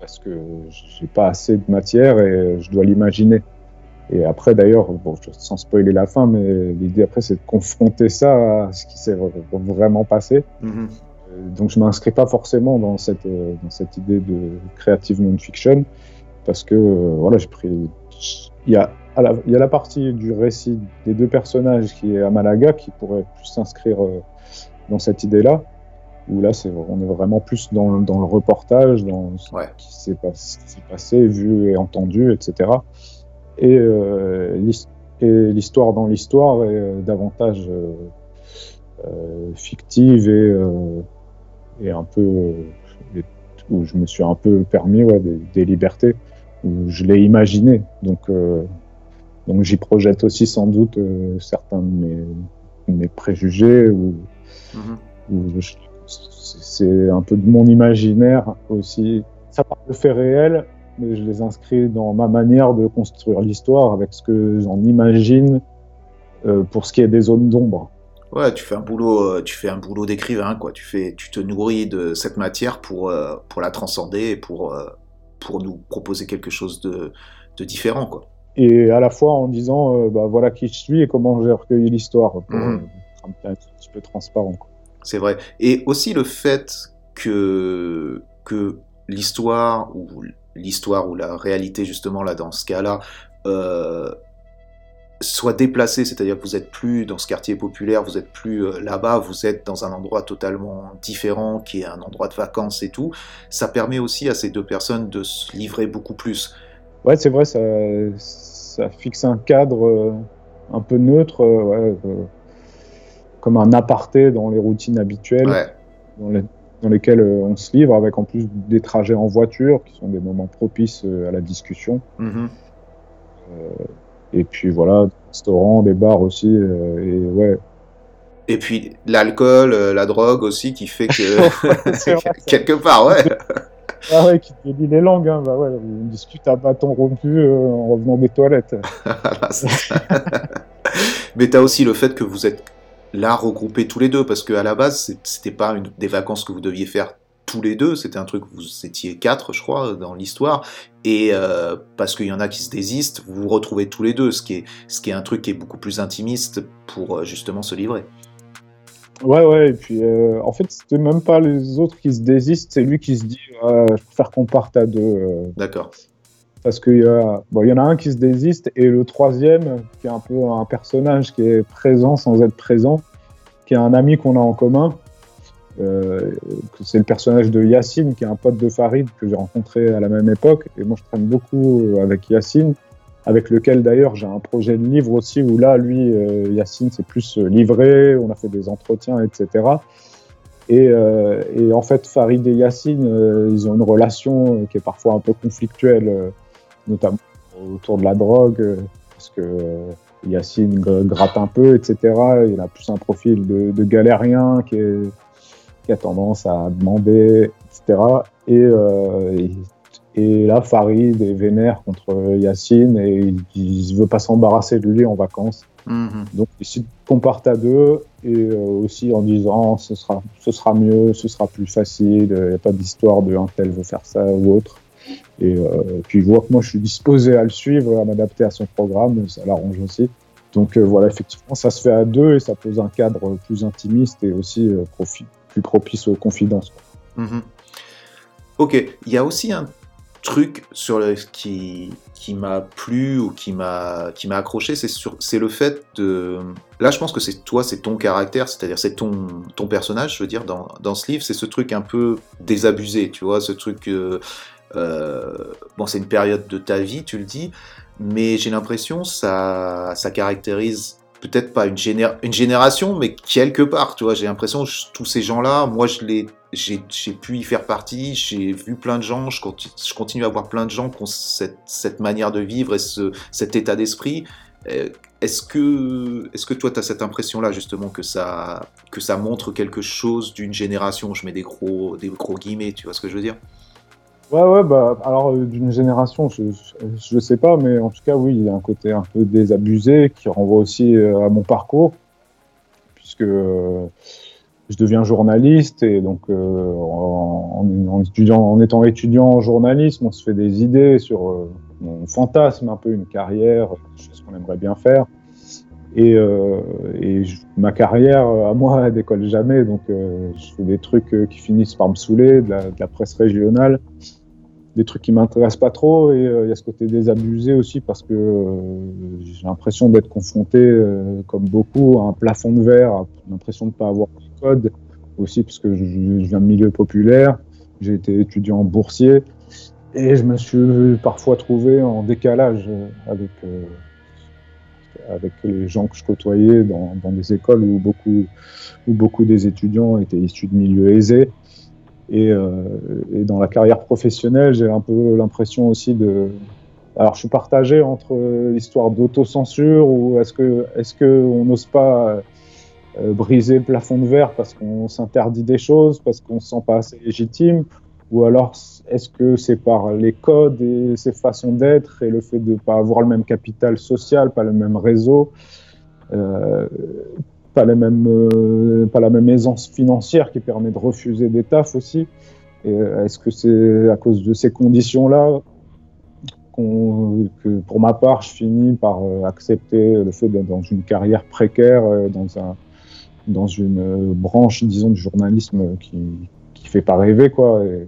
parce que j'ai pas assez de matière et je dois l'imaginer. Et après, d'ailleurs, bon, sans spoiler la fin, mais l'idée après, c'est de confronter ça à ce qui s'est vraiment passé. Mm-hmm donc je m'inscris pas forcément dans cette, euh, dans cette idée de creative non-fiction parce que euh, voilà, j'ai pris. Il y, a, il y a la partie du récit des deux personnages qui est à Malaga qui pourrait plus s'inscrire euh, dans cette idée-là, où là c'est, on est vraiment plus dans, dans le reportage, dans ce qui s'est passé, vu et entendu, etc. Et, euh, l'histoire dans l'histoire est davantage euh, fictive et et un peu euh, où je me suis un peu permis ouais, des, libertés où je l'ai imaginé. Donc euh, donc j'y projette aussi sans doute euh, certains de mes, mes préjugés ou, mm-hmm. c'est un peu de mon imaginaire aussi. Ça parle de faits réels mais je les inscris dans ma manière de construire l'histoire avec ce que j'en imagine pour ce qui est des zones d'ombre Ouais, tu fais un boulot, euh, tu fais un boulot d'écrivain, quoi. Tu fais, tu te nourris de cette matière pour euh, pour la transcender et pour euh, pour nous proposer quelque chose de, de différent, quoi. Et à la fois en disant, bah voilà qui je suis et comment j'ai recueilli l'histoire, pour mhm. être un petit peu transparent. C'est vrai. Et aussi le fait que que l'histoire ou l'histoire ou la réalité justement là dans ce cas-là soit déplacé, c'est-à-dire que vous êtes plus dans ce quartier populaire, vous êtes plus euh, là-bas, vous êtes dans un endroit totalement différent, qui est un endroit de vacances et tout, ça permet aussi à ces deux personnes de se livrer beaucoup plus. Ouais, c'est vrai, ça, ça, fixe un cadre euh, un peu neutre, euh, comme un aparté dans les routines habituelles, dans, les, dans, lesquelles on se livre, avec en plus des trajets en voiture, qui sont des moments propices à la discussion. Mm-hmm. Et puis voilà, des restaurants, des bars aussi. Euh, et ouais. Et puis l'alcool, euh, la drogue aussi, qui fait que. *laughs* *laughs* quelque part, ouais. *laughs* Ah ouais, qui te dit les langues. Hein. Bah ouais, on discute à bâton rompu euh, en revenant des toilettes. Mais tu as aussi le fait que vous êtes là regroupés tous les deux, parce qu'à la base, c'était pas une, des vacances que vous deviez faire tous les deux. C'était un truc, vous étiez quatre, je crois, dans l'histoire. Et euh, parce qu'il y en a qui se désistent, vous vous retrouvez tous les deux, ce qui est, ce qui est un truc qui est beaucoup plus intimiste pour euh, justement se livrer. Ouais, ouais, et puis euh, en fait, c'était même pas les autres qui se désistent, c'est lui qui se dit je préfère qu'on parte à deux. D'accord. Parce qu'il y, bon, y en a un qui se désiste et le troisième, qui est un peu un personnage qui est présent sans être présent, qui est un ami qu'on a en commun, euh, c'est le personnage de Yacine, qui est un pote de Farid que j'ai rencontré à la même époque. Et moi, je traîne beaucoup euh, avec Yacine, avec lequel d'ailleurs j'ai un projet de livre aussi, où là, lui, euh, Yacine, c'est plus livré, on a fait des entretiens, etc. Et, et en fait, Farid et Yacine, ils ont une relation qui est parfois un peu conflictuelle, notamment autour de la drogue, parce que Yacine gratte un peu, etc. Il a plus un profil de, de galérien qui est qui a tendance à demander, etc. Euh, et, et, là, Farid est vénère contre Yacine et il ne veut pas s'embarrasser de lui en vacances. Mhm. Donc, il qu'on parte à deux et euh, aussi en disant ce sera, ce sera mieux, ce sera plus facile, il n'y a pas d'histoire de un tel veut faire ça ou autre. Et euh, puis, il voit que moi, je suis disposé à le suivre, à m'adapter à son programme, ça l'arrange aussi. Donc voilà, effectivement, ça se fait à deux et ça pose un cadre plus intimiste et aussi profit, plus propice aux confidences. Mhm. Ok, il y a aussi un truc sur le, qui, qui m'a plu ou qui m'a accroché, c'est sur le fait de là je pense que c'est toi, c'est ton caractère, c'est-à-dire c'est ton ton personnage, je veux dire dans, dans ce livre, c'est ce truc un peu désabusé, tu vois, ce truc euh, euh, bon c'est une période de ta vie, tu le dis, mais j'ai l'impression ça ça caractérise peut-être pas une, une génération, mais quelque part, tu vois, j'ai l'impression que tous ces gens-là, moi, je les, j'ai, pu y faire partie, j'ai vu plein de gens, je continue, à voir plein de gens qui ont cette, cette manière de vivre et ce, cet état d'esprit. Euh, est-ce que, est-ce que toi, tu as cette impression-là, justement, que ça, que ça montre quelque chose d'une génération Je mets des gros, des gros guillemets, tu vois ce que je veux dire? Ouais, ouais, bah, alors euh, d'une génération, je, je sais pas, mais en tout cas, oui, il y a un côté un peu désabusé qui renvoie aussi euh, à mon parcours, puisque euh, je deviens journaliste et donc en, en, étudiant, en étant étudiant en journalisme, on se fait des idées sur mon fantasme, un peu une carrière, ce qu'on aimerait bien faire. Et, et ma carrière, à moi, elle décolle jamais, donc je fais des trucs qui finissent par me saouler, de la, presse régionale des trucs qui m'intéressent pas trop. Et euh, il y a ce côté désabusé aussi parce que euh, j'ai l'impression d'être confronté, euh, comme beaucoup, à un plafond de verre, l'impression de ne pas avoir de code aussi parce que je, viens de milieu populaire, j'ai été étudiant boursier et je me suis parfois trouvé en décalage avec avec les gens que je côtoyais dans, des écoles où beaucoup, où beaucoup des étudiants étaient issus de milieux aisés. Et, euh, et, dans la carrière professionnelle, j'ai un peu l'impression aussi de. Alors, je suis partagé entre l'histoire d'autocensure ou est-ce que est-ce que on n'ose pas euh, briser le plafond de verre parce qu'on s'interdit des choses, parce qu'on se sent pas assez légitime, ou alors est-ce que c'est par les codes et ses façons d'être et le fait de ne pas avoir le même capital social, pas le même réseau, euh, euh, pas la même aisance financière qui permet de refuser des tafs aussi. Euh, est-ce que c'est à cause de ces conditions-là que pour ma part, je finis par accepter le fait d'être dans une carrière précaire, dans, dans une branche, disons, du journalisme qui, qui fait pas rêver, quoi. Et,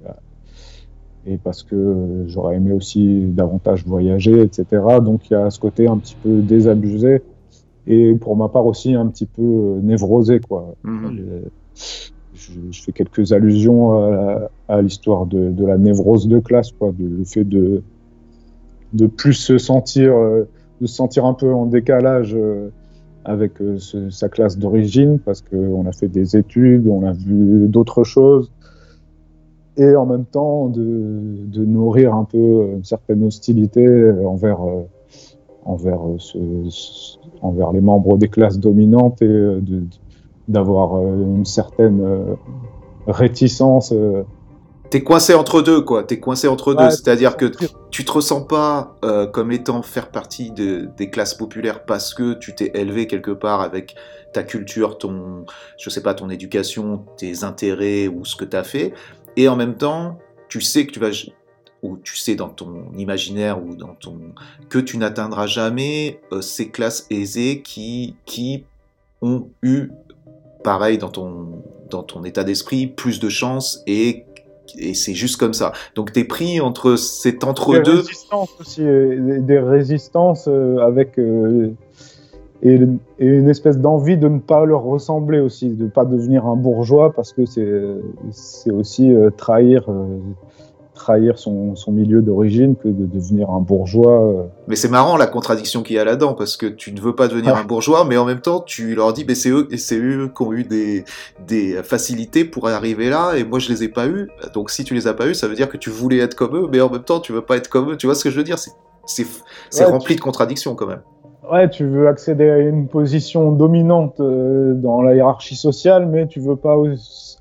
et parce que j'aurais aimé aussi davantage voyager, etc. Donc il y a ce côté un petit peu désabusé et pour ma part aussi un petit peu euh, névrosé quoi. Mhm. Je, je, fais quelques allusions à, à l'histoire de, de, la névrose de classe quoi, de, le fait de de plus se sentir euh, de se sentir un peu en décalage euh, avec ce, sa classe d'origine parce qu'on a fait des études, on a vu d'autres choses et en même temps de, de, nourrir un peu une certaine hostilité envers envers, euh, ce, envers les membres des classes dominantes et euh, d'avoir euh, une certaine réticence. T'es coincé entre deux, quoi. T'es coincé entre deux. C'est-à-dire que tu te ressens pas comme étant faire partie de, des classes populaires parce que tu t'es élevé quelque part avec ta culture, ton, je sais pas, ton éducation, tes intérêts ou ce que t'as fait. Et en même temps, tu sais que tu vas où tu sais dans ton imaginaire ou dans ton que tu n'atteindras jamais euh, ces classes aisées qui qui ont eu pareil dans ton dans ton état d'esprit plus de chance et et c'est juste comme ça. Donc tu es pris entre cet entre-deux. Des résistances aussi, des résistances euh, avec euh, et, et, une espèce d'envie de ne pas leur ressembler aussi, de ne pas devenir un bourgeois parce que c'est aussi trahir trahir son, milieu d'origine que de devenir un bourgeois. Euh. Mais c'est marrant la contradiction qu'il y a là-dedans, parce que tu ne veux pas devenir un bourgeois, mais en même temps, tu leur dis, mais c'est eux, c'est eux qui ont eu des, des facilités pour arriver là, et moi je les ai pas eu. Donc si tu les as pas eu, ça veut dire que tu voulais être comme eux, mais en même temps, tu veux pas être comme eux. Tu vois ce que je veux dire? C'est rempli de contradictions quand même. Ouais, tu veux accéder à une position dominante euh, dans la hiérarchie sociale, mais tu veux pas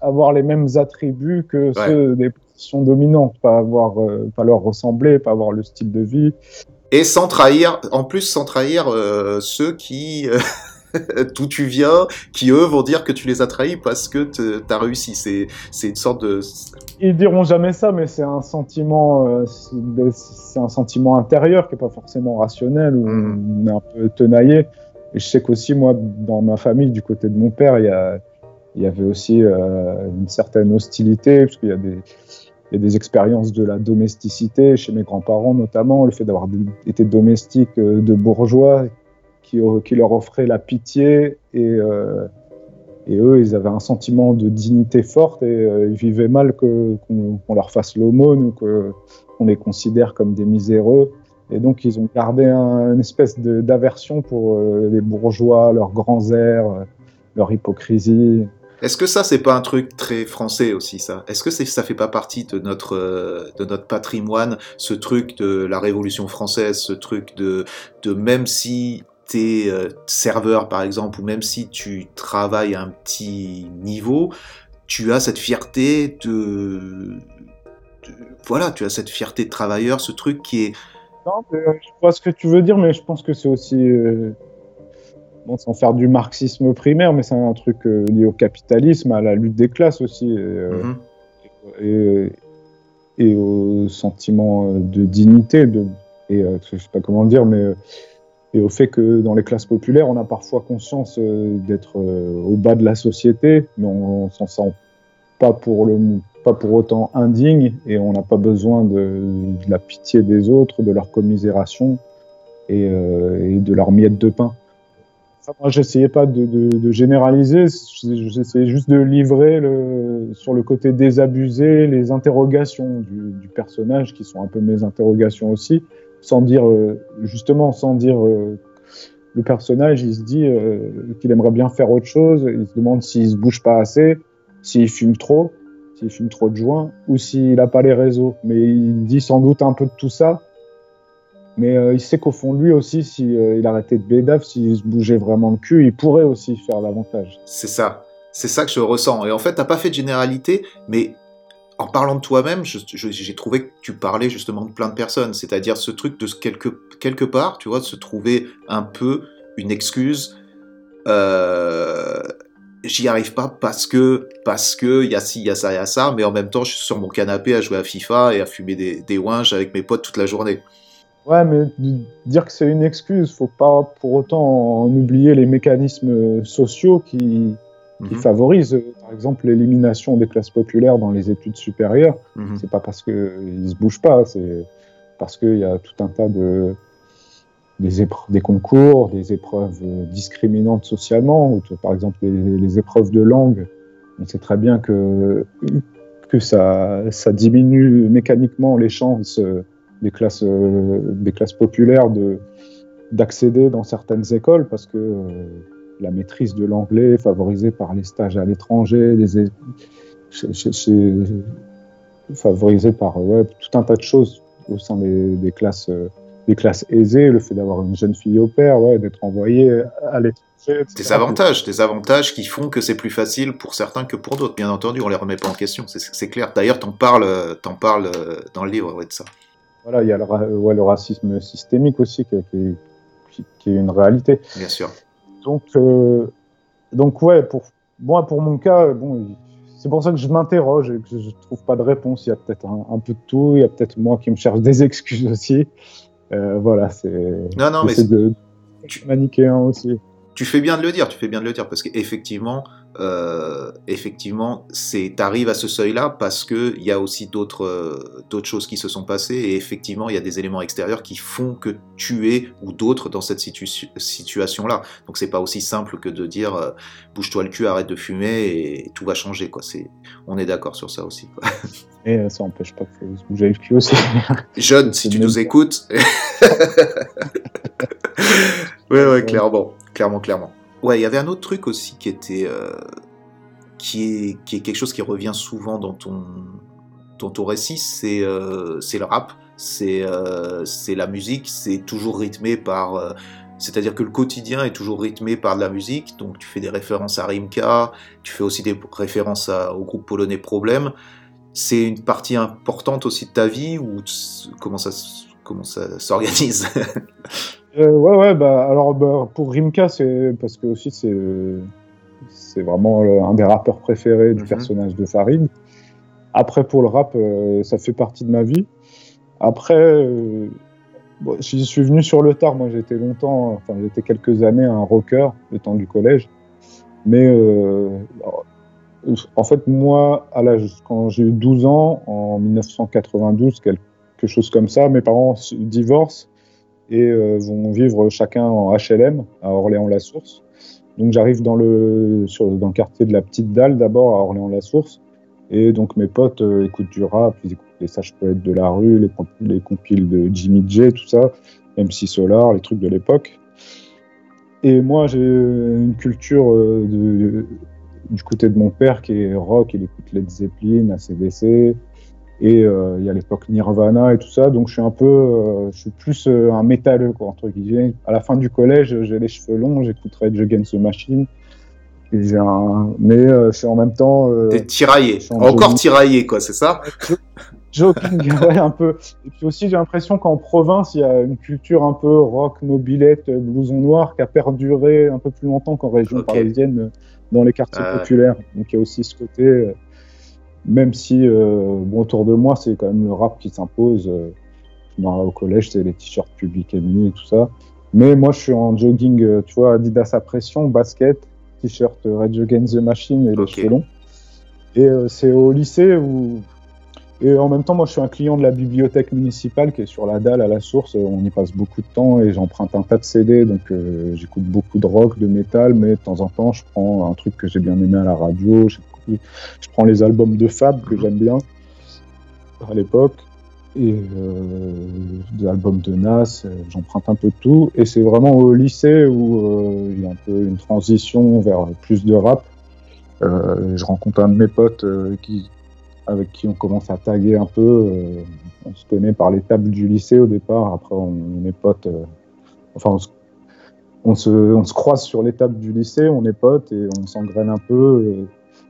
avoir les mêmes attributs que ceux des sont dominantes, pas avoir, euh, pas leur ressembler, pas avoir le style de vie. Et sans trahir, en plus sans trahir euh, ceux qui, euh, *laughs* d'où tu viens, qui eux vont dire que tu les as trahis parce que tu as réussi. C'est, c'est une sorte de. Ils diront jamais ça, mais c'est un sentiment, c'est un sentiment intérieur qui est pas forcément rationnel ou mmh. on est un peu tenaillé. Et je sais qu'aussi moi, dans ma famille, du côté de mon père, il y a, il y avait aussi une certaine hostilité parce qu'il y a des il y a des expériences de la domesticité chez mes grands-parents notamment, le fait d'avoir été domestique euh, de bourgeois qui, leur offraient la pitié et, euh, et, eux, ils avaient un sentiment de dignité forte et euh, ils vivaient mal qu'on leur fasse l'aumône ou qu'on les considère comme des miséreux. Et donc, ils ont gardé un, une espèce d'aversion pour les bourgeois, leurs grands airs, leur hypocrisie. Est-ce que ça, c'est pas un truc très français aussi, ça? Est-ce que ça fait pas partie de notre, euh, de notre patrimoine, ce truc de la Révolution française, ce truc de même si t'es euh, serveur, par exemple, ou même si tu travailles à un petit niveau, tu as cette fierté de, voilà, tu as cette fierté de travailleur, ce truc qui est. Non, je vois ce que tu veux dire, mais je pense que c'est aussi. Euh, sans faire du marxisme primaire, mais c'est un truc euh, lié au capitalisme, à la lutte des classes aussi, et, euh, mhm. et, au sentiment de dignité, de, et je sais pas comment le dire, mais et au fait que dans les classes populaires, on a parfois conscience d'être au bas de la société, mais on, on s'en sent pas pour autant indigne et on n'a pas besoin de, la pitié des autres, de leur commisération et, et de leur miette de pain. Moi, j'essayais pas de, généraliser, j'essayais juste de livrer sur le côté désabusé les interrogations du, personnage, qui sont un peu mes interrogations aussi, sans dire, euh, justement, sans dire, euh, le personnage, il se dit euh, qu'il aimerait bien faire autre chose, il se demande s'il se bouge pas assez, s'il fume trop, s'il fume trop de joints, ou s'il n'a pas les réseaux. Mais il dit sans doute un peu de tout ça, mais il sait qu'au fond lui aussi, s'il si, euh, arrêtait de bédave, s'il se bougeait vraiment le cul, il pourrait aussi faire davantage. C'est ça. C'est ça que je ressens. Et en fait, t'as pas fait de généralité, mais en parlant de toi-même, j'ai trouvé que tu parlais justement de plein de personnes. C'est-à-dire ce truc de quelque, quelque part, tu vois, de se trouver un peu une excuse. Euh, j'y arrive pas parce que parce que il y a ci, il y a ça, il y a ça, mais en même temps, je suis sur mon canapé à jouer à FIFA et à fumer des, des avec mes potes toute la journée. Ouais, mais dire que c'est une excuse, faut pas pour autant en oublier les mécanismes sociaux qui, qui mhm. favorisent, par exemple, l'élimination des classes populaires dans les études supérieures. Mhm. C'est pas parce qu'ils se bougent pas, c'est parce qu'il y a tout un tas de des, des concours, des épreuves discriminantes socialement, ou, par exemple les, les, épreuves de langue. On sait très bien que que ça, ça diminue mécaniquement les chances des classes, euh, des classes populaires de, d'accéder dans certaines écoles parce que euh, la maîtrise de l'anglais favorisée par les stages à l'étranger, les favorisée par ouais, tout un tas de choses au sein des, des classes euh, des classes aisées, le fait d'avoir une jeune fille au père, ouais, d'être envoyée à l'étranger. Des avantages, des avantages qui font que c'est plus facile pour certains que pour d'autres. Bien entendu, on les remet pas en question, c'est clair. D'ailleurs, t'en parles, en parles dans le livre ouais, de ça. Voilà, il y a le, ouais, le racisme systémique aussi qui, qui, qui, est une réalité. Bien sûr. Donc, euh, donc ouais, pour moi, pour mon cas, bon, c'est pour ça que je m'interroge et que je trouve pas de réponse. Il y a peut-être un, un, peu de tout. Il y a peut-être moi qui me cherche des *laughs* excuses aussi. Euh, voilà, c'est. Non, non, mais de, de manichéen aussi. Tu fais bien de le dire. Tu fais bien de le dire parce qu'effectivement, euh, effectivement, c'est t'arrives à ce seuil-là parce que il y a aussi d'autres euh, d'autres choses qui se sont passées et effectivement il y a des éléments extérieurs qui font que tu es ou d'autres dans cette situ situation-là. Donc c'est pas aussi simple que de dire euh, bouge-toi le cul, arrête de fumer et tout va changer quoi. C'est on est d'accord sur ça aussi. Quoi. *laughs* Et ça empêche pas que se bouger le cul aussi. *laughs* Jeune, si tu nous écoutes. *laughs* ouais ouais clairement, clairement, clairement. Ouais, il y avait un autre truc aussi qui était. Euh, qui, est, qui est quelque chose qui revient souvent dans ton, dans ton récit, c'est euh, le rap, c'est euh, la musique, c'est toujours rythmé par. Euh, c'est-à-dire que le quotidien est toujours rythmé par de la musique, donc tu fais des références à Rimka, tu fais aussi des références au groupe polonais Problème. C'est une partie importante aussi de ta vie ou comment ça, comment ça s'organise? *laughs* Euh, ouais, ouais, bah, alors bah, pour Rimka, c'est parce que aussi c'est c'est vraiment un des rappeurs préférés du mm -hmm. personnage de Farid. Après, pour le rap, euh, ça fait partie de ma vie. Après, euh, bon, je suis venu sur le tard. Moi, j'étais longtemps, enfin, j'étais quelques années un rocker, le temps du collège. Mais euh, en fait, moi, à l'âge, quand j'ai eu 12 ans, en 1992, quelque chose comme ça, mes parents divorcent et euh, vont vivre chacun en HLM à Orléans-la-Source. Donc j'arrive dans le, dans le quartier de la Petite Dalle d'abord à Orléans-la-Source. Et donc mes potes euh, écoutent du rap, ils écoutent les sages poètes de la rue, les, les compiles de Jimmy J, tout ça, MC Solar, les trucs de l'époque. Et moi j'ai une culture euh, du côté de mon père qui est rock, il écoute Led Zeppelin, ACDC, et euh, il y a l'époque Nirvana et tout ça, donc je suis un peu, euh, je suis plus euh, un métalleux quoi entre guillemets. À la fin du collège, j'ai les cheveux longs, j'écouterais Rage Against the Machine. Et un... Mais c'est en même temps. T'es tiraillé, encore tiraillé quoi, c'est ça? *laughs* Joking, *laughs* ouais, un peu. Et puis aussi, j'ai l'impression qu'en province, il y a une culture un peu rock, mobilette, blouson noir qui a perduré un peu plus longtemps qu'en région parisienne dans les quartiers populaires. Donc il y a aussi ce côté même si euh, bon, autour de moi, c'est quand même le rap qui s'impose. Euh, au collège, c'est les t-shirts Public Enemy et tout ça. Mais moi, je suis en jogging, euh, tu vois, Adidas à pression, basket, t-shirt Red Against the Machine et les cheveux longs. Et c'est au lycée où. Et en même temps, moi, je suis un client de la bibliothèque municipale qui est sur la dalle à la source. On y passe beaucoup de temps et j'emprunte un tas de CD. Donc, j'écoute beaucoup de rock, de métal, mais de temps en temps, je prends un truc que j'ai bien aimé à la radio. Je prends les albums de Fab que j'aime bien à l'époque et euh, des albums de Nas, euh, j'emprunte un peu de tout. Et c'est vraiment au lycée où euh, il y a un peu une transition vers plus de rap. je rencontre un de mes potes qui, avec qui on commence à taguer un peu. on se connaît par les tables du lycée au départ. Après, on, est potes. enfin, on se, on se, croise sur les tables du lycée, on est potes et on s'engraine un peu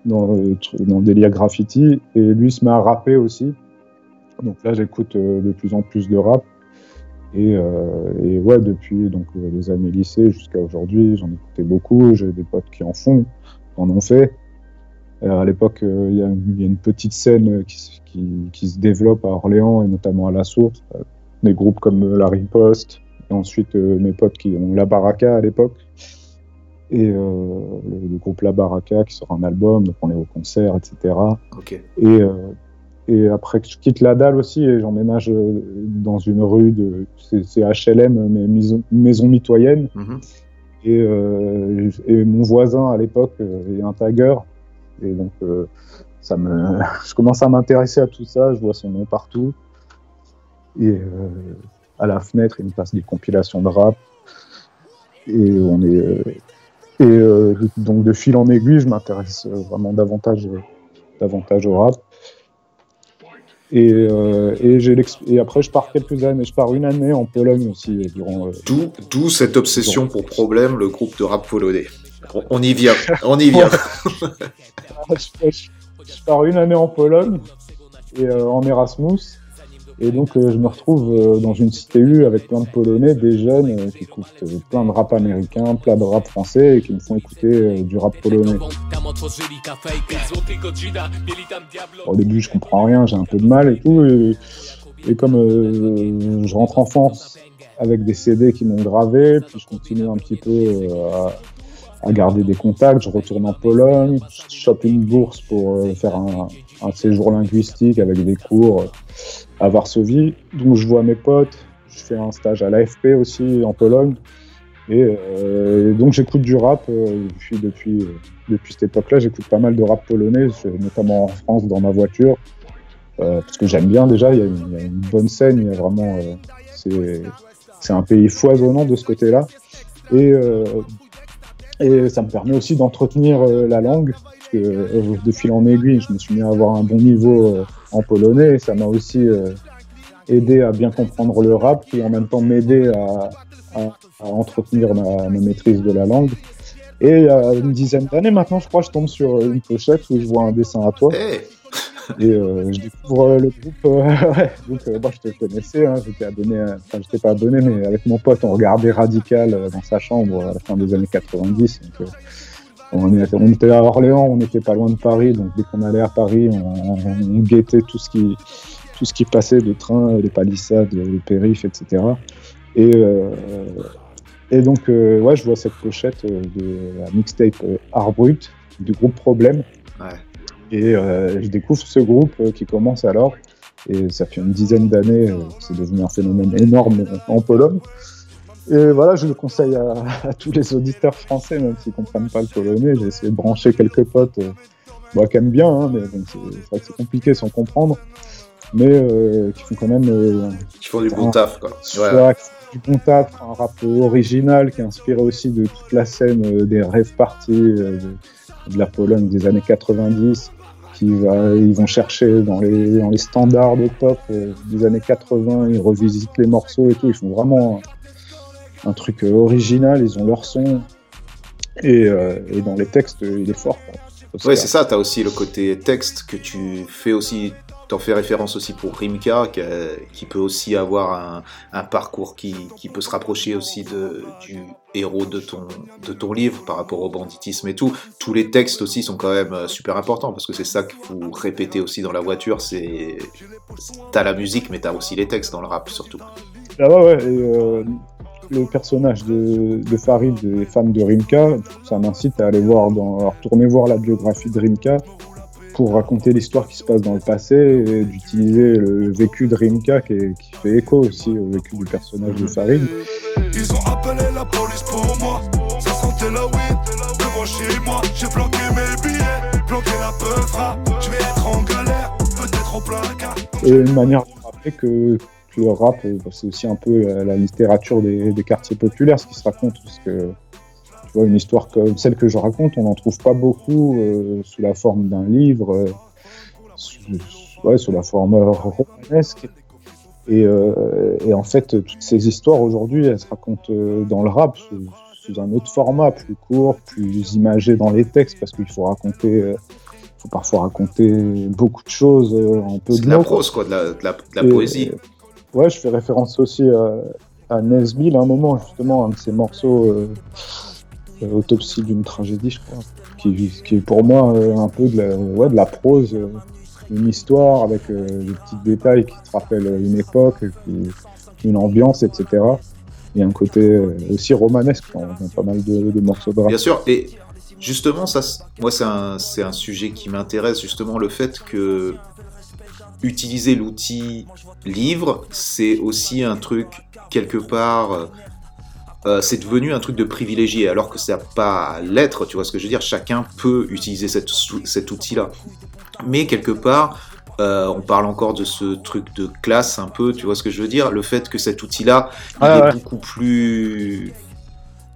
dans, euh, dans le graffiti. Et lui se met à rapper aussi. Donc là, j'écoute euh, de plus en plus de rap. Et, euh, et ouais, depuis donc, les années lycée jusqu'à aujourd'hui, j'en écoutais beaucoup. J'ai des potes qui en font, qui en ont fait. à l'époque, il y, a une petite scène qui, qui, se développe à Orléans et notamment à La Source. Des groupes comme La Riposte. Et ensuite, mes potes qui ont La Baraka à l'époque et euh, le, groupe La Baraka qui sort un album, donc on est au concert, etc. Et, euh, et après, je quitte la dalle aussi et j'emménage euh, dans une rue de. C'est HLM, mais maison, maison mitoyenne. Mhm. et, et, mon voisin à l'époque est un tagger. Et donc, ça me, *laughs* je commence à m'intéresser à tout ça. Je vois son nom partout. Et à la fenêtre, il me passe des compilations de rap. Et on est et euh, donc de fil en aiguille, je m'intéresse euh, vraiment davantage, euh, davantage au rap. Et, et, et, après, je pars quelques années, je pars une année en Pologne aussi. Durant, D'où cette obsession pour problème, le groupe de rap polonais. On, y vient, on y *laughs* vient. *laughs* je, pars une année en Pologne et en Erasmus. Et donc, euh, je me retrouve euh, dans une cité U avec plein de Polonais, des jeunes euh, qui écoutent plein de rap américain, plein de rap français et qui me font écouter du rap polonais. Au début, je comprends rien, j'ai un peu de mal et tout. Et, comme je rentre en France avec des CD qui m'ont gravé, puis je continue un petit peu à, à, garder des contacts, je retourne en Pologne, je chope une bourse pour faire un, un séjour linguistique avec des cours à Varsovie. Donc je vois mes potes, je fais un stage à l'AFP aussi en Pologne. Et, euh, donc j'écoute du rap euh, euh, depuis cette époque-là. J'écoute pas mal de rap polonais, notamment en France dans ma voiture. parce que j'aime bien déjà, il y, a une, bonne scène, il y a vraiment. c'est un pays foisonnant de ce côté-là. Et, ça me permet aussi d'entretenir la langue de fil en aiguille, je me suis mis à avoir un bon niveau en polonais et ça m'a aussi euh, aidé à bien comprendre le rap qui en même temps m'aidait à, entretenir ma, maîtrise de la langue. Et il y a une dizaine d'années maintenant, je crois, je tombe sur une pochette où je vois un dessin à toi. Et je découvre le groupe. *laughs* ouais, donc, moi, je te connaissais, hein, j'étais abonné, enfin, j'étais pas abonné, mais avec mon pote, on regardait Radical dans sa chambre à la fin des années 90. Donc, on, était à Orléans, on n'était pas loin de Paris, donc dès qu'on allait à Paris, on, guettait tout ce qui tout ce qui passait, de train, les palissades, le périph, etc. Et, euh, et donc, euh, ouais, je vois cette pochette de la mixtape Art Brut du groupe Problème. Et je découvre ce groupe qui commence alors, et ça fait une dizaine d'années, c'est devenu un phénomène énorme en Pologne. Et voilà, je le conseille *laughs* à, tous les auditeurs français, même s'ils ne comprennent pas le polonais. J'ai essayé de brancher quelques potes bah, qui aiment bien, hein, mais c'est vrai que c'est compliqué sans comprendre, mais euh, qui font quand même. Euh, qui font du bon taf, quoi. Ouais. Du bon taf, un rap original qui est inspiré aussi de toute la scène euh, des rêves parties de, la Pologne des années 90 qui va, ils vont chercher dans les, dans les standards de pop des années 80, ils revisitent les morceaux et tout, ils font vraiment un, truc original, ils ont leur son, et, et, dans les textes, il est fort. Oui, c'est ça, tu as aussi le côté texte que tu fais aussi, t'en fais référence aussi pour Rimka, qui, peut aussi avoir un, parcours qui, peut se rapprocher aussi de, du héros de ton, de ton livre par rapport au banditisme et tout. Tous les textes aussi sont quand même euh, super importants parce que c'est ça que vous répétez aussi dans la voiture, c'est t'as la musique mais t'as aussi les textes dans le rap surtout. Ah ouais, ouais, et euh, le personnage de, Farid et femme de Rimka, ça m'incite à aller voir, dans, à retourner voir la biographie de Rimka pour raconter l'histoire qui se passe dans le passé et d'utiliser le vécu de Rimka qui, fait écho aussi au vécu du personnage de Farid. Ils ont appelé la police pour moi, ça sentait la weed devant chez moi. J'ai planqué mes billets, planqué la peufra, je vais être en galère, peut-être au placard. Et une manière de rappeler que le rap, euh, c'est aussi un peu la, littérature des, quartiers populaires, ce qui se raconte, parce que tu vois, une histoire comme celle que je raconte, on n'en trouve pas beaucoup euh, sous la forme d'un livre, euh, sous, la forme romanesque. Et, en fait, toutes ces histoires aujourd'hui, elles se racontent dans le rap sous, un autre format, plus court, plus imagé dans les textes, parce qu'il faut raconter faut parfois raconter beaucoup de choses en peu de, de la prose, quoi, de la, poésie. Ouais, je fais référence aussi à, à Nesbill à un moment, justement, un de ces morceaux, euh, euh, Autopsie d'une tragédie, je crois, qui, est pour moi euh, un peu de la, ouais, de la prose, une histoire avec des petits détails qui te rappellent une époque, une ambiance, etc. Il y a un côté aussi romanesque dans, pas mal de, morceaux de rap. Bien sûr, et justement, ça, moi, c'est un sujet qui m'intéresse, justement, le fait que utiliser l'outil livre, c'est aussi un truc quelque part. Euh, euh, c'est devenu un truc de privilégié, alors que ça n'a pas l'être, tu vois ce que je veux dire? Chacun peut utiliser cet outil-là. Mais quelque part, euh, on parle encore de ce truc de classe un peu, tu vois ce que je veux dire? Le fait que cet outil-là, il est beaucoup plus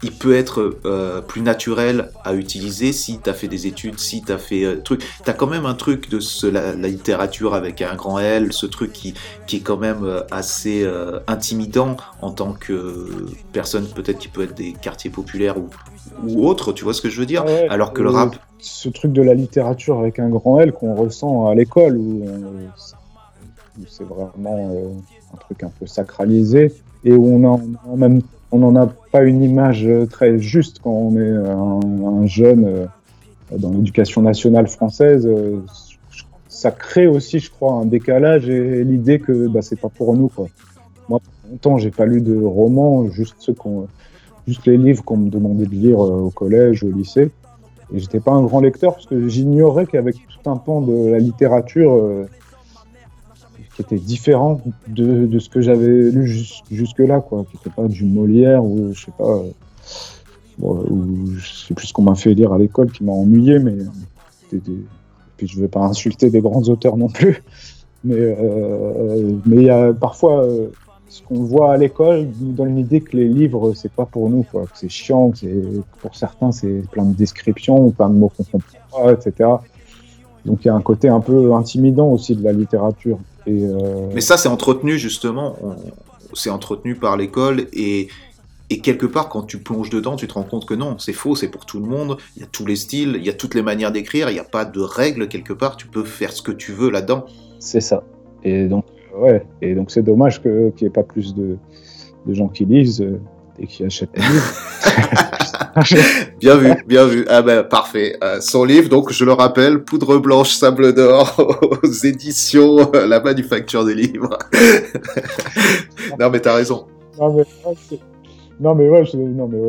il peut être euh, plus naturel à utiliser si tu as fait des études, si tu as fait euh, truc. Tu as quand même un truc de la, littérature avec un grand L, ce truc qui, qui est quand même euh, assez intimidant en tant que personne peut-être qui peut être des quartiers populaires ou, ou autres, tu vois ce que je veux dire? Alors que le rap... Ce truc de la littérature avec un grand L qu'on ressent à l'école, où, c'est vraiment un truc un peu sacralisé, et où on a en même on n'en a pas une image euh, très juste quand on est un, jeune euh, dans l'éducation nationale française. Euh, ça crée aussi, je crois, un décalage et l'idée que bah, c'est pas pour nous. Quoi. Moi, longtemps, j'ai pas lu de romans, juste ceux juste les livres qu'on me demandait de lire au collège, au lycée. Et j'étais pas un grand lecteur parce que j'ignorais qu'avec tout un pan de la littérature, qui était différent de, ce que j'avais lu jusque-là, quoi, qui n'était pas du Molière ou je sais pas, euh, ou je sais plus ce qu'on m'a fait lire à l'école qui m'a ennuyé, mais des, puis je vais pas insulter des grands auteurs non plus, mais euh, mais y a parfois euh, ce qu'on voit à l'école nous donne l'idée que les livres c'est pas pour nous, quoi, que c'est chiant, que pour certains c'est plein de descriptions, plein de mots qu'on comprend pas, etc. Donc il y a un côté un peu intimidant aussi de la littérature. Euh, Mais ça, c'est entretenu justement, c'est entretenu par l'école et, et quelque part, quand tu plonges dedans, tu te rends compte que non, c'est faux, c'est pour tout le monde. Il y a tous les styles, il y a toutes les manières d'écrire, il n'y a pas de règles quelque part. Tu peux faire ce que tu veux là-dedans. C'est ça. Et donc, ouais. Et donc, c'est dommage qu'il n'y ait pas plus de, de, gens qui lisent euh, et qui livres. *laughs* bien vu, bien vu. Ah ben parfait. Euh, son livre, donc je le rappelle, Poudre blanche, sable d'or *laughs* aux éditions La Manufacture des livres. *laughs* non mais t'as raison. Non mais, non mais ouais, non mais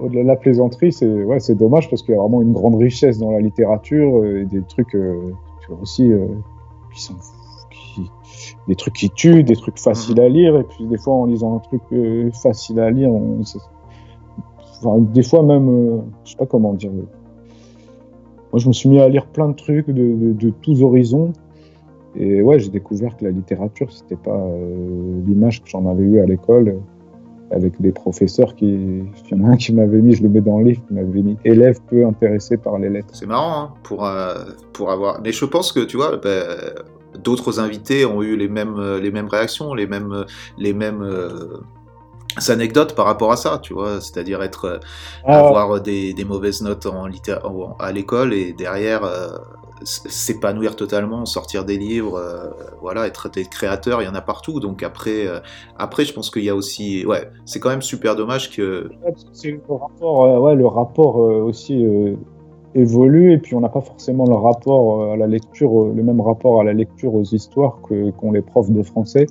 au-delà de la plaisanterie, c'est ouais, c'est dommage parce qu'il y a vraiment une grande richesse dans la littérature et des trucs aussi qui sont des trucs qui tuent, des trucs faciles à lire, et puis des fois en lisant un truc facile à lire, on, des fois même, je sais pas comment dire. Moi, je me suis mis à lire plein de trucs de, de tous horizons, et ouais, j'ai découvert que la littérature, c'était pas euh, l'image que j'en avais eue à l'école euh, avec des professeurs qui. Il y en a un qui m'avait mis, je le mets dans le livre, qui m'avait mis élève peu intéressé par les lettres. C'est marrant, hein, pour, euh, pour avoir. Mais je pense que, tu vois, bah, d'autres invités ont eu les mêmes, les mêmes réactions, les mêmes. Les mêmes anecdotes par rapport à ça, tu vois, c'est-à-dire être ah avoir des, des, mauvaises notes en, en à l'école et derrière s'épanouir totalement, sortir des livres, euh, voilà, être, créateur, il y en a partout. Donc après, euh, après je pense qu'il y a aussi, ouais, c'est quand même super dommage que. c'est le rapport, euh, ouais, le rapport aussi évolue et puis on n'a pas forcément le rapport à la lecture, le même rapport à la lecture aux histoires que qu'ont les profs de français.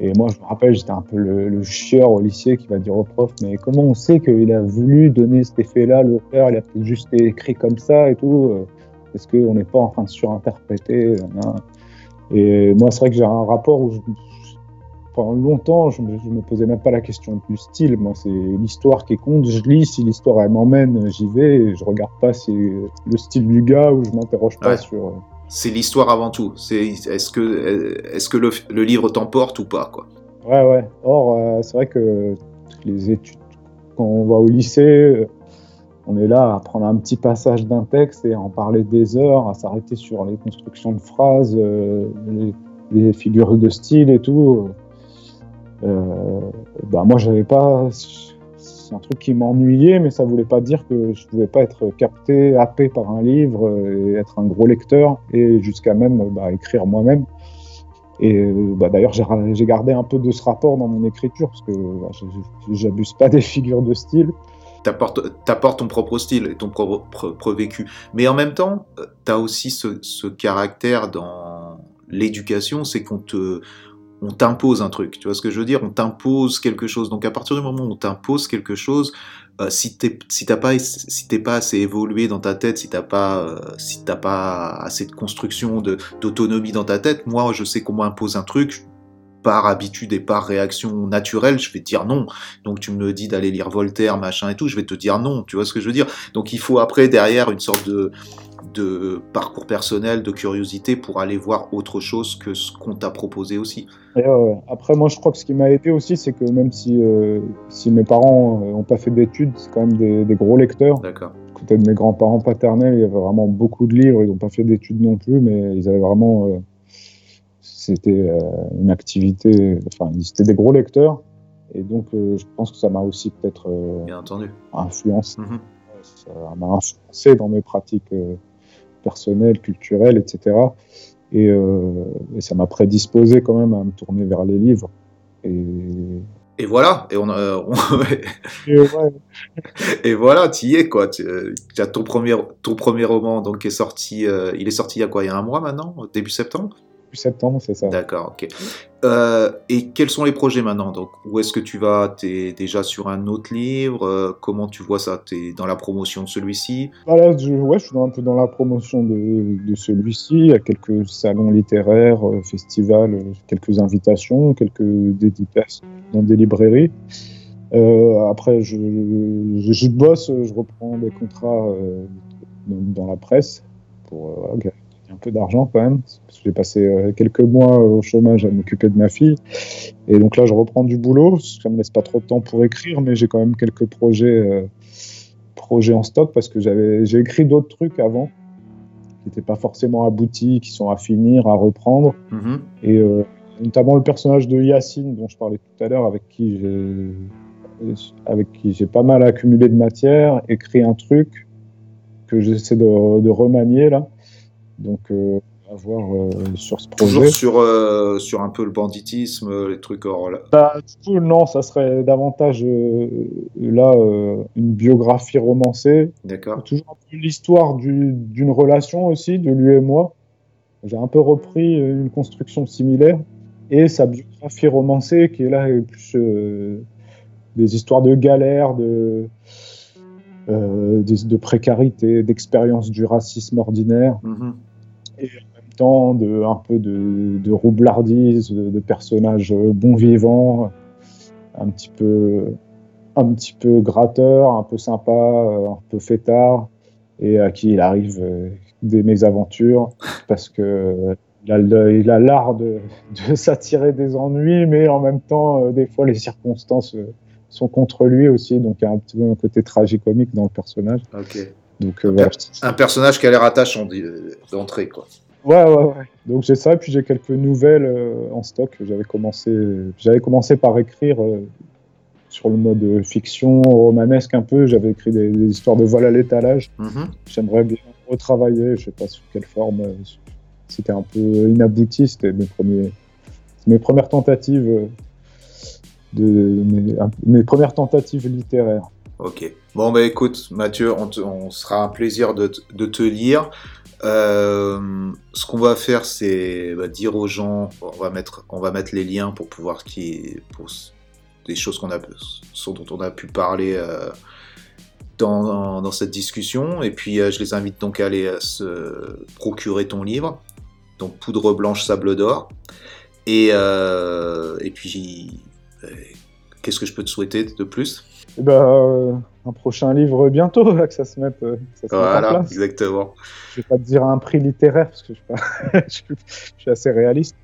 Et moi, je me rappelle, j'étais un peu le, le, chieur au lycée qui va dire au prof, mais comment on sait qu'il a voulu donner cet effet-là, l'auteur, il a peut-être juste écrit comme ça et tout. Est-ce qu'on n'est pas en train de surinterpréter Et moi, c'est vrai que j'ai un rapport où, pendant longtemps, je ne me, posais même pas la question du style. Moi, c'est l'histoire qui compte. Je lis, si l'histoire elle m'emmène, j'y vais. Je regarde pas si le style du gars ou je m'interroge pas sur. Euh, c'est l'histoire avant tout. C'est est-ce que est-ce que le, livre t'emporte ou pas quoi? Ouais ouais. Or euh, c'est vrai que les études quand on va au lycée, on est là à prendre un petit passage d'un texte et à en parler des heures, à s'arrêter sur les constructions de phrases, euh, les, figures de style et tout. Euh, bah moi, j'avais pas. C'est un truc qui m'ennuyait, mais ça voulait pas dire que je pouvais pas être capté, happé par un livre et être un gros lecteur et jusqu'à même bah, écrire moi-même. Et bah, d'ailleurs, j'ai gardé un peu de ce rapport dans mon écriture parce que bah, j'abuse pas *laughs* des figures de style t'apportes ton propre style et ton propre, vécu. Mais en même temps, euh, t'as aussi ce, caractère dans l'éducation, c'est qu'on te on t'impose un truc, tu vois ce que je veux dire? On t'impose quelque chose. Donc à partir du moment où on t'impose quelque chose, euh, si t'es si pas si t'es pas assez évolué dans ta tête, si t'as pas euh, si t'as pas assez de construction de d'autonomie dans ta tête, moi je sais qu'on m'impose un truc, par habitude et par réaction naturelle, je vais te dire non. Donc tu me dis d'aller lire Voltaire, machin et tout, je vais te dire non. Tu vois ce que je veux dire? Donc il faut après derrière une sorte de de parcours personnel, de curiosité pour aller voir autre chose que ce qu'on t'a proposé aussi. Après, moi, je crois que ce qui m'a aidé aussi, c'est que même si, euh, si mes parents n'ont pas fait d'études, c'est quand même des, gros lecteurs. D'accord. Côté de mes grands-parents paternels, il y avait vraiment beaucoup de livres. Ils n'ont pas fait d'études non plus, mais ils avaient vraiment euh, c'était euh, une activité, enfin, c'était des gros lecteurs. Et donc, euh, je pense que ça m'a aussi peut-être euh, entendu. influencé. Mhm. Ça m'a influencé dans mes pratiques personnelles, culturelles, etc. Et, ça m'a prédisposé quand même à me tourner vers les livres. Et, et voilà, et on, *laughs* et, voilà, tu y es quoi. Tu, as ton premier, ton premier roman donc qui est sorti, il est sorti il y a quoi, il y a un mois maintenant, début septembre? Septembre, c'est ça. D'accord, ok. Euh, et quels sont les projets maintenant Donc, où est-ce que tu vas? Tu es déjà sur un autre livre? Euh, Comment tu vois ça? Tu es dans la promotion de celui-ci? Voilà, je, ouais, je suis un peu dans la promotion de, de celui-ci. Il y a quelques salons littéraires, euh, festivals, quelques invitations, quelques dédicaces dans des librairies. après, je, je, bosse, je reprends des contrats dans, la presse pour un peu d'argent quand même. J'ai passé euh, quelques mois au chômage à m'occuper de ma fille. Et donc là, je reprends du boulot. Ça me laisse pas trop de temps pour écrire, mais j'ai quand même quelques projets, euh, projets en stock parce que j'avais, j'ai écrit d'autres trucs avant qui n'étaient pas forcément aboutis, qui sont à finir, à reprendre. Mm-hmm. Et euh, notamment le personnage de Yacine dont je parlais tout à l'heure, avec qui j'ai, avec qui j'ai pas mal accumulé de matière, écrit un truc que j'essaie de, de remanier là. Donc, euh, à voir euh, sur ce projet. Toujours sur, euh, sur un peu le banditisme, les trucs hors là. Bah, non, ça serait davantage là une biographie romancée. D'accord. Toujours l'histoire d'une relation aussi, de lui et moi. J'ai un peu repris une construction similaire et sa biographie romancée qui est là plus des histoires de galères, de euh, de, de précarité, d'expérience du racisme ordinaire, Mhm. et en même temps de, un peu de, de roublardise, de, de personnages euh, bons vivants, un petit peu, un petit peu gratteur, un peu sympa, euh, un peu fêtard, et à qui il arrive euh, des mésaventures *laughs* parce que euh, il a le- il a l'art de, de s'attirer des ennuis, mais en même temps, euh, des fois, les circonstances euh, sont contre lui aussi, donc il y a un petit peu un côté tragicomique dans le personnage. Donc, euh. Un personnage qui a l'air attachant d- d'entrée, quoi. Ouais, ouais, ouais. Donc j'ai ça, et puis j'ai quelques nouvelles euh, en stock. J'avais commencé, j'avais commencé par écrire euh, sur le mode euh, fiction romanesque un peu. J'avais écrit des, des histoires de vol à l'étalage. Mhm. J'aimerais bien retravailler, je sais pas sous quelle forme. euh, C'était un peu inabouti, c'était mes premiers, mes premières tentatives euh, de mes, premières tentatives littéraires. Ok. Bon, bah écoute, Mathieu, on, sera un plaisir de, te- lire. Euh, ce qu'on va faire, c'est bah, dire aux gens, on va mettre, les liens pour pouvoir qui, pour des choses qu'on a, dont on a pu parler euh, dans, cette discussion. Et puis, euh, je les invite donc à aller se procurer ton livre, donc Poudre blanche, sable d'or. Et, et puis, qu'est-ce que je peux te souhaiter de plus? Et euh, un prochain livre bientôt, là, que ça se mette, euh, que ça se mette en Voilà, place. exactement. je vais pas te dire un prix littéraire parce que je suis, pas- *laughs* je suis- je suis assez réaliste.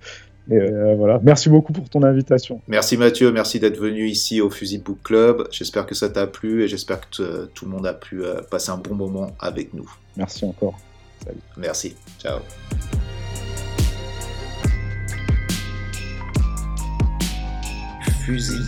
Euh, voilà. Merci beaucoup pour ton invitation. Merci Mathieu, merci d'être venu ici au Fusil Book Club. J'espère que ça t'a plu et j'espère que tout le monde a pu euh, passer un bon moment avec nous. Merci encore. Merci, ciao. Fusil.